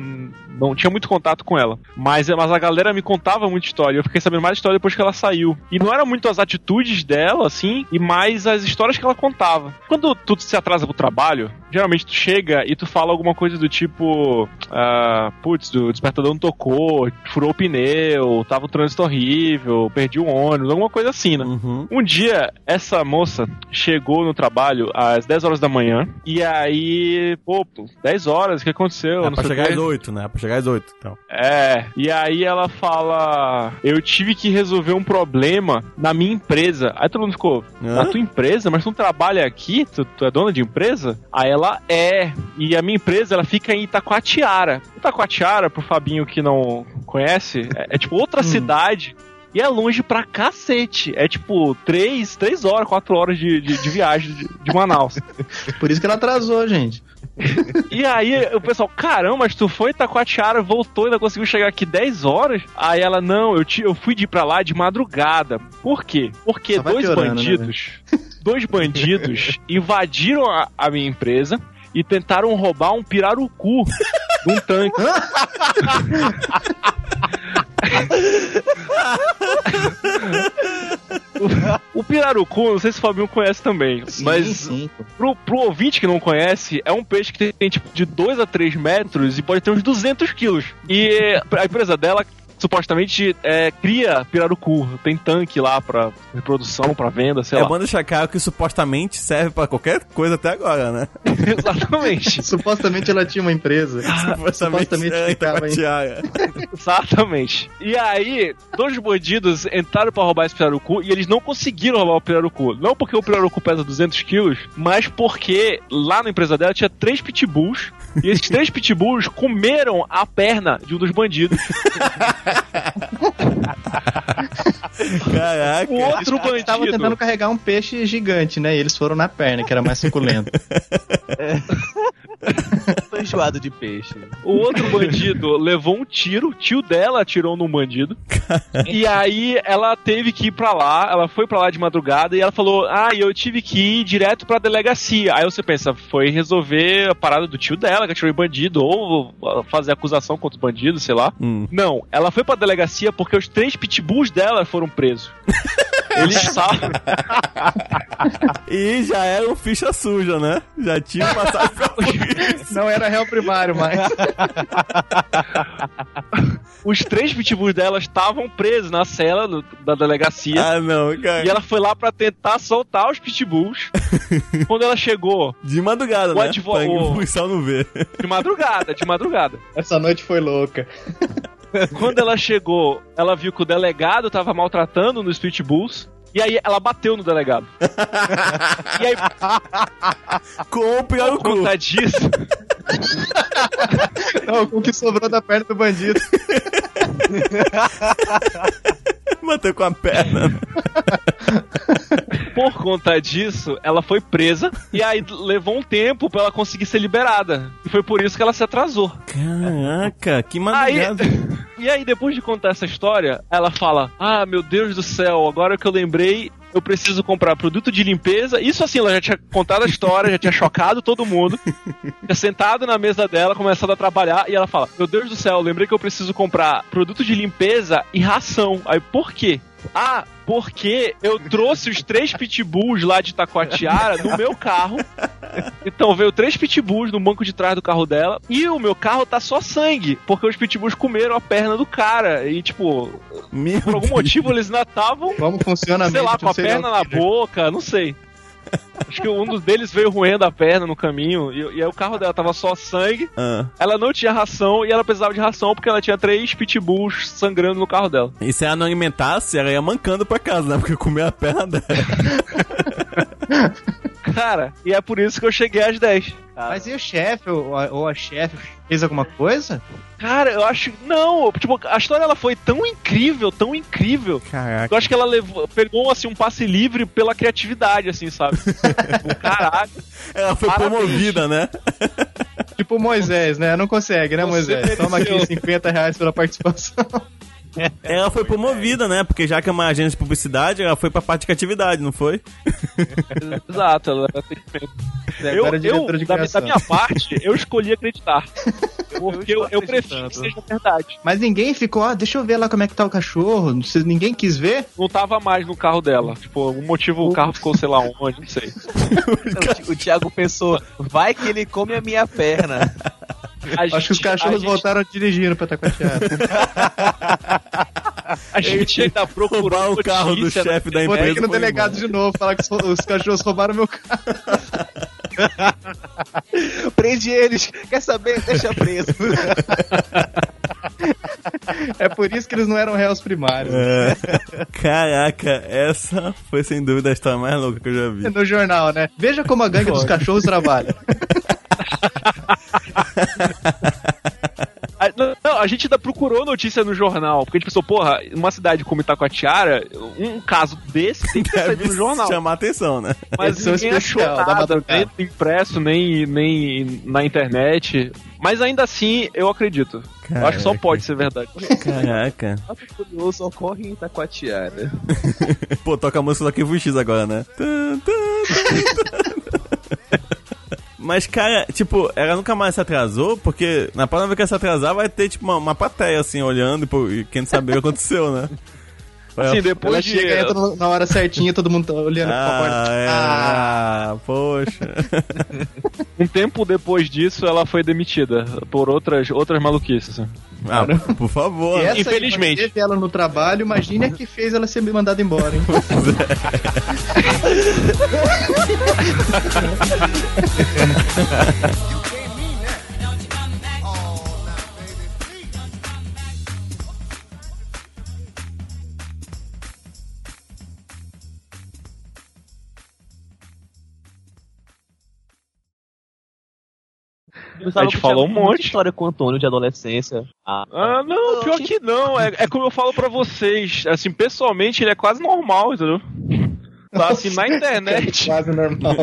S4: não tinha muito contato com ela. Mas, mas a galera me contava muita história, eu fiquei sabendo mais história depois que ela saiu. E não era muito as atitudes dela, assim, e mais as histórias que ela contava. Quando tu se atrasa pro trabalho, geralmente tu chega e tu fala alguma coisa do tipo, ah, putz, o despertador não tocou, furou o pneu, tava um trânsito horrível, perdi o ônibus, alguma coisa assim, né?
S2: uhum.
S4: Um dia, essa moça chegou no trabalho às 10 horas da manhã, e aí, pô, pô, 10 horas, o que aconteceu?
S2: É
S4: Não
S2: pra chegar
S4: quê.
S2: às 8, né? É pra chegar às 8. Então.
S4: É, e aí ela fala: Eu tive que resolver um problema na minha empresa. Aí todo mundo ficou:
S2: Hã?
S4: Na tua empresa? Mas tu não trabalha aqui? Tu, tu é dona de empresa? Aí ela é. E a minha empresa ela fica em Itacoatiara. Itacoatiara, pro Fabinho que não conhece, é, é tipo outra cidade. E é longe pra cacete. É tipo 3, três horas, 4 horas de, de, de viagem de, de Manaus. [LAUGHS]
S1: Por isso que ela atrasou, gente.
S4: E aí o pessoal, caramba, mas tu foi em Itacoatiara, voltou e ainda conseguiu chegar aqui 10 horas? Aí ela, não, eu, te, eu fui de ir pra lá de madrugada. Por quê? Porque dois
S1: piorando, né,
S4: bandidos, [LAUGHS] dois bandidos [LAUGHS] invadiram a, a minha empresa e tentaram roubar um pirarucu de um tanque. O, o pirarucu, não sei se o Fabinho conhece também, mas
S1: sim.
S4: Pro, pro ouvinte que não conhece, é um peixe que tem, tem, tipo de 2 a 3 metros e pode ter uns 200 quilos. E a empresa dela supostamente é, cria pirarucu. Tem tanque lá pra reprodução, pra venda, sei
S2: é
S4: lá.
S2: bom deixar claro que supostamente serve pra qualquer coisa até agora, né? [LAUGHS]
S4: Exatamente. [LAUGHS]
S1: Supostamente ela tinha uma empresa.
S2: Supostamente é,
S1: ficava em-
S2: Itatiaia. [LAUGHS]
S4: Exatamente. E aí, dois bandidos entraram pra roubar esse pirarucu e eles não conseguiram roubar o pirarucu. Não porque o pirarucu pesa 200 quilos, mas porque lá na empresa dela tinha três pitbulls e esses três pitbulls comeram a perna de um dos bandidos. [LAUGHS]
S2: Caraca.
S4: O outro
S1: Eles estavam
S4: bandido.
S1: tentando carregar um peixe gigante, né? E eles foram na perna, que era mais suculento. [LAUGHS] [LAUGHS]
S3: Então enjoado de peixe.
S4: O outro bandido levou um tiro, o tio dela atirou num bandido. e aí ela teve que ir pra lá, ela foi pra lá de madrugada e ela falou: Ah, eu tive que ir direto pra delegacia. Aí você pensa, foi resolver a parada do tio dela, que atirou em bandido, ou fazer acusação contra os bandidos, sei lá.
S2: Hum.
S4: Não, ela foi pra delegacia porque os três pitbulls dela foram presos. [LAUGHS] Eles [LAUGHS] estavam.
S2: E já era um ficha suja, né? Já tinha passado pra polícia.
S1: Não era réu primário, mas. [LAUGHS]
S4: Os três pitbulls dela estavam presos na cela do- da delegacia.
S2: Ah, não, cara.
S4: E ela foi lá pra tentar soltar os pitbulls. [LAUGHS] Quando ela chegou,
S2: De madrugada,
S4: O
S2: né?
S4: advo-
S2: Pra
S4: o-
S2: policial não ver.
S4: de madrugada, de madrugada.
S1: Essa noite foi louca. [LAUGHS]
S4: Quando ela chegou, ela viu que o delegado tava maltratando nos pitbulls. E aí ela bateu no delegado. [LAUGHS] e aí,
S2: Com o pior no
S4: por
S2: cu.
S4: disso,
S1: Não, com o que sobrou da perna do bandido. [LAUGHS] [LAUGHS]
S2: Bateu com a perna. [LAUGHS]
S4: por conta disso, ela foi presa. E aí levou um tempo pra ela conseguir ser liberada. E foi por isso que ela se atrasou.
S2: Caraca, que
S4: Aí,
S2: madrugada. [LAUGHS]
S4: e aí, depois de contar essa história, ela fala: Ah, meu Deus do céu, agora que eu lembrei, eu preciso comprar produto de limpeza. Isso assim, ela já tinha contado a história, já tinha chocado todo mundo. [LAUGHS] Tinha sentado na mesa dela, começado a trabalhar, e ela fala: Meu Deus do céu, lembrei que eu preciso comprar produto de limpeza e ração. Aí, por quê? Ah, porque eu trouxe os três pitbulls lá de Taquatiara no meu carro. Então veio três pitbulls no banco de trás do carro dela. E o meu carro tá só sangue. Porque os pitbulls comeram a perna do cara. E, tipo,
S2: Meu
S4: por algum
S2: Deus.
S4: motivo eles ainda estavam,
S1: Como funciona
S4: sei lá, com a perna na boca, não sei. Acho que um dos deles veio roendo a perna no caminho. E, e aí o carro dela tava só sangue.
S2: Ah,
S4: Ela não tinha ração e ela precisava de ração porque ela tinha três pitbulls sangrando no carro dela.
S2: e se ela não alimentasse, ela ia mancando pra casa, né? Porque comeu a perna dela. [LAUGHS]
S4: Cara, e é por isso que eu cheguei às 10.
S1: Mas e o chefe ou a, ou a chefe fez alguma coisa?
S4: Cara, eu acho. Não, tipo, a história ela foi tão incrível, tão incrível.
S2: Caraca.
S4: Eu acho que ela levou, pegou assim um passe livre pela criatividade, assim, sabe? Tipo, Caraca. [LAUGHS]
S2: Ela foi
S4: Parabéns.
S2: promovida, né?
S1: Tipo Moisés, né? Não consegue, né,
S4: Você
S1: Moisés? Toma aqui
S4: mereceu.
S1: 50 reais pela participação. [LAUGHS]
S2: Ela foi promovida, né? Porque já que é uma agência de publicidade, ela foi pra parte de criatividade, não foi? [LAUGHS]
S4: Exato, ela era atendimento. Eu,
S1: é
S4: eu da, da minha parte, eu escolhi acreditar. [LAUGHS] Porque eu, eu prefiro que seja verdade.
S1: Mas ninguém ficou, ah, deixa eu ver lá como é que tá o cachorro. Vocês- Ninguém quis ver?
S4: Não tava mais no carro dela. Tipo, algum motivo o carro ficou, sei lá onde, não sei.
S3: O Thiago pensou, vai que ele come a minha perna.
S4: A
S1: Acho que os
S4: gente-
S1: cachorros
S4: a gente-
S1: voltaram dirigindo pra Taquatiara.
S4: A gente ainda procurou
S2: Roubar o carro do chefe da
S1: Vou
S2: empresa.
S1: ter que ir no delegado
S2: embora.
S1: de novo, falar que os, os cachorros roubaram meu carro. [LAUGHS]
S3: Prende eles, quer saber? Deixa preso. [LAUGHS]
S1: É por isso que eles não eram réus primários.
S2: É. Caraca, essa foi sem dúvida a história mais louca que eu já vi.
S1: No jornal, né? Veja como a gangue dos cachorros trabalha. [LAUGHS]
S4: A, não, não, a gente ainda procurou notícia no jornal, porque a gente pensou, porra, uma cidade como Itacoatiara, um caso desse tem que ter saído no jornal.
S2: chamar atenção, né?
S4: Mas
S1: Edição
S4: ninguém achou nada, nem no impresso, nem, nem na internet. Mas ainda assim, eu acredito. Eu acho que só
S2: Caraca.
S4: pode ser verdade.
S2: Caraca.
S3: Fato curioso ocorre em Itacoatiara. [LAUGHS]
S2: Pô, toca a música do Arquivo X agora, né? [LAUGHS] Mas, cara, tipo, ela nunca mais se atrasou, porque na próxima vez que ela se atrasar, vai ter, tipo, uma, uma plateia, assim, olhando e, pô, e querendo saber o que aconteceu, né? [LAUGHS]
S4: Assim, depois
S1: Ela
S4: de...
S1: chega e entra na hora certinha, todo mundo tá olhando pra
S2: Ah,
S1: porta.
S2: é.
S1: Ah,
S2: Ah, poxa. [LAUGHS]
S4: Um tempo depois disso, ela foi demitida por outras, outras maluquices. assim.
S2: Ah, por favor.
S1: essa
S4: infelizmente.
S1: teve ela no trabalho, imagine a que fez ela ser mandada embora, hein? [LAUGHS]
S4: A gente falou um monte.
S3: história com o Antônio de adolescência. Ah,
S4: Ah, não, pior que não. É, é como eu falo pra vocês. Assim, pessoalmente, ele é quase normal, entendeu? Tá, assim, na internet. [LAUGHS]
S1: Quase normal.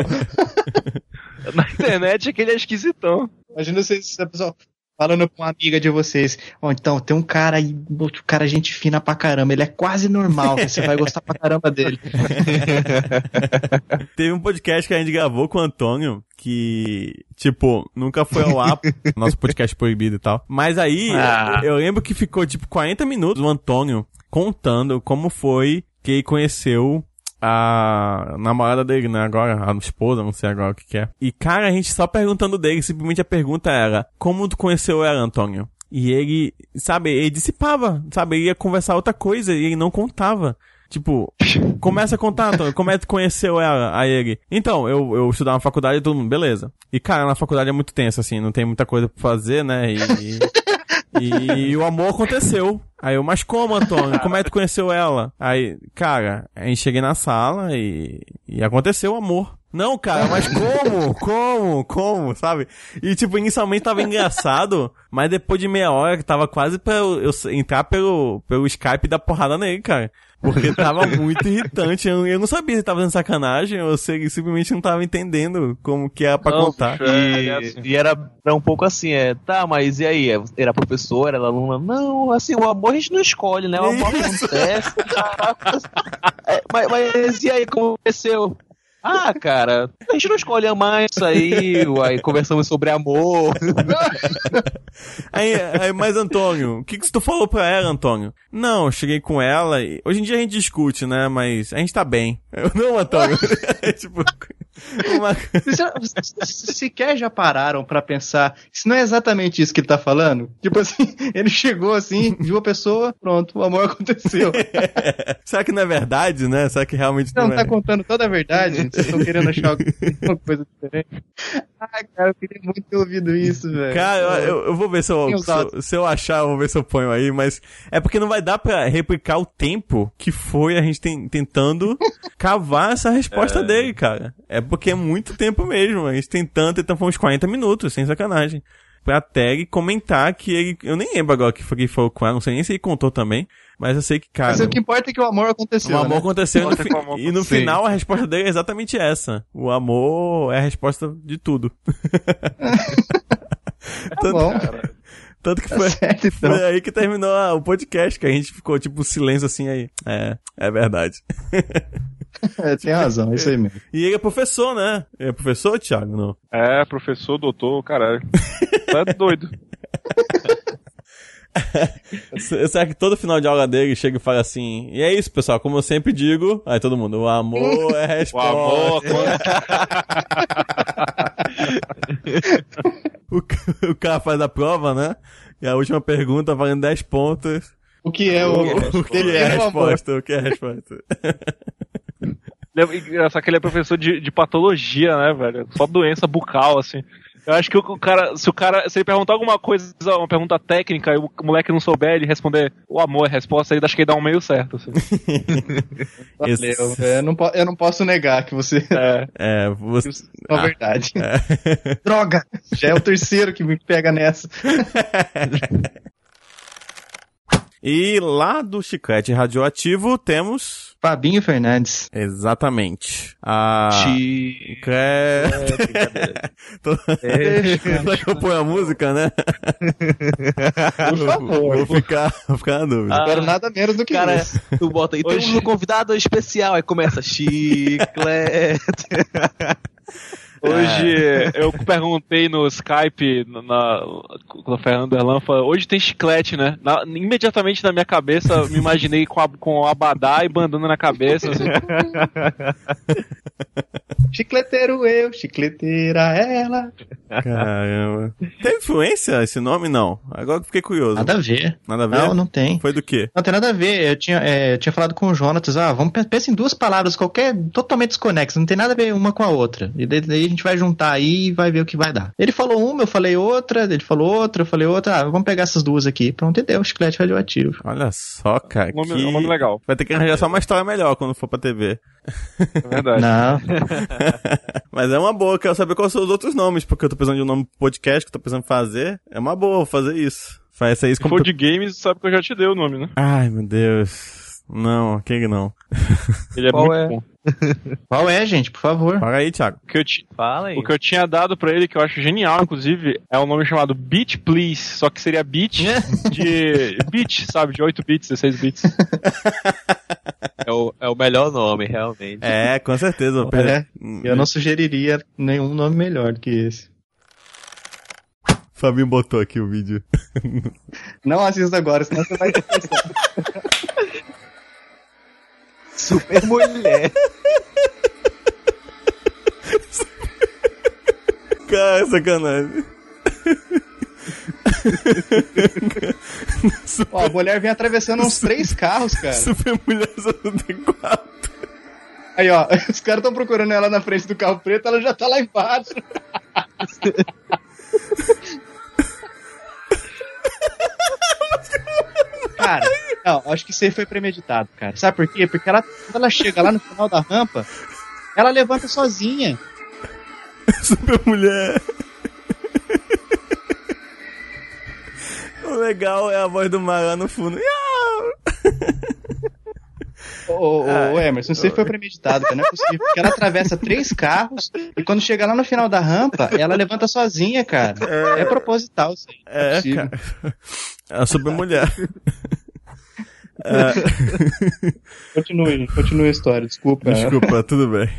S4: Na internet é que ele é esquisitão.
S1: Imagina vocês, a pessoa falando com uma amiga de vocês. Ó, então, tem um cara aí, outro cara gente fina pra caramba, ele é quase normal, você vai gostar pra caramba dele. [LAUGHS]
S2: Teve um podcast que a gente gravou com o Antônio, que, tipo, nunca foi ao ar, [LAUGHS] nosso podcast proibido e tal. Mas aí,
S3: Ah.
S2: eu lembro que ficou, tipo, 40 minutos o Antônio contando como foi que ele conheceu a namorada dele, né? Agora, a esposa, não sei agora o que que é. E, cara, a gente só perguntando dele, simplesmente a pergunta era, como tu conheceu ela, Antônio? E ele, sabe, ele dissipava, sabe? Ele ia conversar outra coisa e ele não contava. Tipo, começa a contar, Antônio, como é que tu conheceu ela, a ele? Então, eu, eu estudava na faculdade e todo mundo, beleza. E, cara, na faculdade é muito tenso, assim, não tem muita coisa pra fazer, né? E, e, e o amor aconteceu. Aí eu, mas como, Antônio? Como é que tu conheceu ela? Aí, cara, a gente cheguei na sala e, e aconteceu o amor. Não, cara, mas como? [LAUGHS] Como? Como? Sabe? E, tipo, inicialmente tava engraçado, mas depois de meia hora, que tava quase pra eu, eu entrar pelo, pelo Skype e dar porrada nele, cara. Porque tava [LAUGHS] muito irritante. Eu, eu não sabia se tava fazendo sacanagem ou se ele simplesmente não tava entendendo como que era pra
S3: Não,
S2: contar.
S3: E, e era, era um pouco assim, é, tá, mas e aí? Era professora, era aluna? Não, assim, o amor a gente não escolhe, né? O amor acontece. [LAUGHS] É, mas, mas e aí, como aconteceu? Ah, cara, a gente não escolhe amar isso aí, aí conversamos sobre amor. [LAUGHS]
S2: Aí, aí, mas Antônio, o que que tu falou pra ela, Antônio? Não, eu cheguei com ela e... Hoje em dia a gente discute, né? Mas a gente tá bem. Eu, não, Antônio. [LAUGHS] É tipo... Uma... [LAUGHS]
S1: Sequer já pararam pra pensar, isso não é exatamente isso que ele tá falando? Tipo assim, [LAUGHS] ele chegou assim, viu a pessoa, pronto, o amor aconteceu. [LAUGHS]
S2: Será que não é verdade, né? Será que realmente
S1: Não,
S2: não,
S1: tá
S2: é?
S1: contando toda a verdade? Vocês estão querendo achar alguma coisa diferente? Ai, cara, eu queria muito ter ouvido isso, velho.
S2: Cara, eu, eu- vou ver se eu,
S1: Tem
S2: se, eu, se eu achar, eu vou ver se eu ponho aí, mas é porque não vai dar pra replicar o tempo que foi a gente ten- tentando cavar essa resposta dele, cara. É porque é muito tempo mesmo. A gente tentando, tentando, foi uns 40 minutos, sem sacanagem. Pra até ele comentar que ele. Eu nem lembro agora que foi que falou com ela, não sei nem se ele contou também. Mas eu sei que, cara.
S1: Mas o que importa é que o amor aconteceu.
S2: O amor
S1: né?
S2: aconteceu e no, fi-
S4: que o amor
S2: e no final a resposta dele é exatamente essa. O amor é a resposta de tudo.
S1: Tá [LAUGHS] bom.
S2: Tanto que
S1: Tá
S2: foi,
S1: certo, então.
S2: foi aí que terminou o podcast, que a gente ficou tipo silêncio assim aí. É, é verdade. [LAUGHS]
S1: É, tem razão, é isso aí mesmo.
S2: E ele é professor, né? Ele é professor, Thiago? Não.
S4: É, professor, doutor, caralho. Tá doido. [LAUGHS]
S2: Será que todo final de aula dele chega e fala assim? E é isso, pessoal, como eu sempre digo. Aí todo mundo, o amor é a
S4: O
S2: resposta.
S4: amor, [LAUGHS]
S2: O, o cara faz a prova, né? E a última pergunta valendo 10 pontos.
S1: O que é o,
S2: O que é a resposta? O que é a resposta? [LAUGHS]
S4: É engraçado que ele é professor de, de patologia, né, velho? Só doença bucal, assim. Eu acho que o, cara, se o cara, se ele perguntar alguma coisa, uma pergunta técnica, e o moleque não souber, ele responder o amor é a resposta, aí acho que ele dá um meio certo, assim. [LAUGHS]
S2: Esse-
S1: Valeu, velho. eu, não eu não posso negar que você
S4: É.
S2: É, você.
S1: é verdade. [LAUGHS] Droga! Já é o terceiro que me pega nessa. [LAUGHS]
S2: E lá do chiclete radioativo temos.
S1: Fabinho Fernandes.
S2: Exatamente. A.
S3: Chi-
S2: Chiclete. [LAUGHS] Será que eu ponho a música, né?
S1: Por favor.
S2: Vou ficar, vou ficar na dúvida.
S1: Quero nada menos do que
S3: Cara,
S1: isso.
S3: tu bota aí, temos um convidado especial, aí começa chiclete. [LAUGHS]
S4: Hoje eu perguntei no Skype, na, na, com o Fernando Erlan, hoje tem chiclete, né? Na- imediatamente na minha cabeça, eu me imaginei com, a, com o abadá e bandana na cabeça, assim. [LAUGHS]
S1: Chicleteiro eu, chicleteira ela.
S2: Caramba. Tem influência esse nome? Não. Agora que fiquei curioso.
S1: Nada a ver.
S2: Nada a ver?
S1: Não, não tem.
S2: Foi do quê?
S1: Não tem nada a ver. Eu tinha, é, eu tinha falado com o Jonatas, ah, vamos pe- pensa em duas palavras qualquer, totalmente desconexas, não tem nada a ver uma com a outra. E daí, gente vai juntar aí e vai ver o que vai dar. Ele falou uma, eu falei outra, ele falou outra, eu falei outra, ah, vamos pegar essas duas aqui. Pronto, e deu, chiclete radioativo.
S2: Olha só, cara.
S4: O nome,
S2: que...
S4: o nome legal,
S2: Vai ter que arranjar só uma história melhor quando for pra TV.
S4: é verdade.
S1: Não, [LAUGHS]
S2: Mas é uma boa, eu quero saber quais são os outros nomes, porque eu tô precisando de um nome pro podcast que eu tô precisando fazer. É uma boa fazer isso. Faz isso
S4: Se
S2: como.
S4: for de games, sabe que eu já te dei o nome, né?
S2: Ai, meu Deus. Não, aquele não.
S4: Ele é
S3: Qual
S4: muito
S3: é?
S4: bom. [LAUGHS]
S1: Qual é, gente? Por favor.
S2: Fala aí, Thiago.
S4: O que, eu ti-
S3: Fala aí.
S4: o que eu tinha dado pra ele, que eu acho genial, inclusive, é um nome chamado Beat Please, só que seria beat de [LAUGHS] bit, sabe? De 8 bits, 16 bits.
S3: É o, é o melhor nome, realmente.
S2: É, com certeza.
S1: É, eu não sugeriria nenhum nome melhor do que esse.
S2: Fabinho botou aqui o vídeo.
S1: Não assista agora, senão você vai [LAUGHS]
S3: Super mulher.
S2: Cara, sacanagem.
S1: Ó, a mulher vem atravessando uns três carros, cara.
S2: Super Mulher 64.
S1: Aí, ó, [LAUGHS] os caras estão procurando ela na frente do carro preto, ela já tá lá embaixo. Cara, não, acho que isso aí foi premeditado, cara. Sabe por quê? Porque ela, quando ela chega lá no final da rampa, ela levanta sozinha.
S2: Super Mulher. O legal é a voz do mar lá no fundo.
S1: Ô, ô, ô, Emerson, isso aí foi premeditado, cara. Não é possível. Porque ela atravessa três carros e quando chega lá no final da rampa, ela levanta sozinha, cara. É, proposital isso aí.
S2: É,
S1: possível.
S2: cara. É Super Mulher. [LAUGHS] É,
S1: Continue, continue a história, desculpa.
S2: desculpa, tudo bem.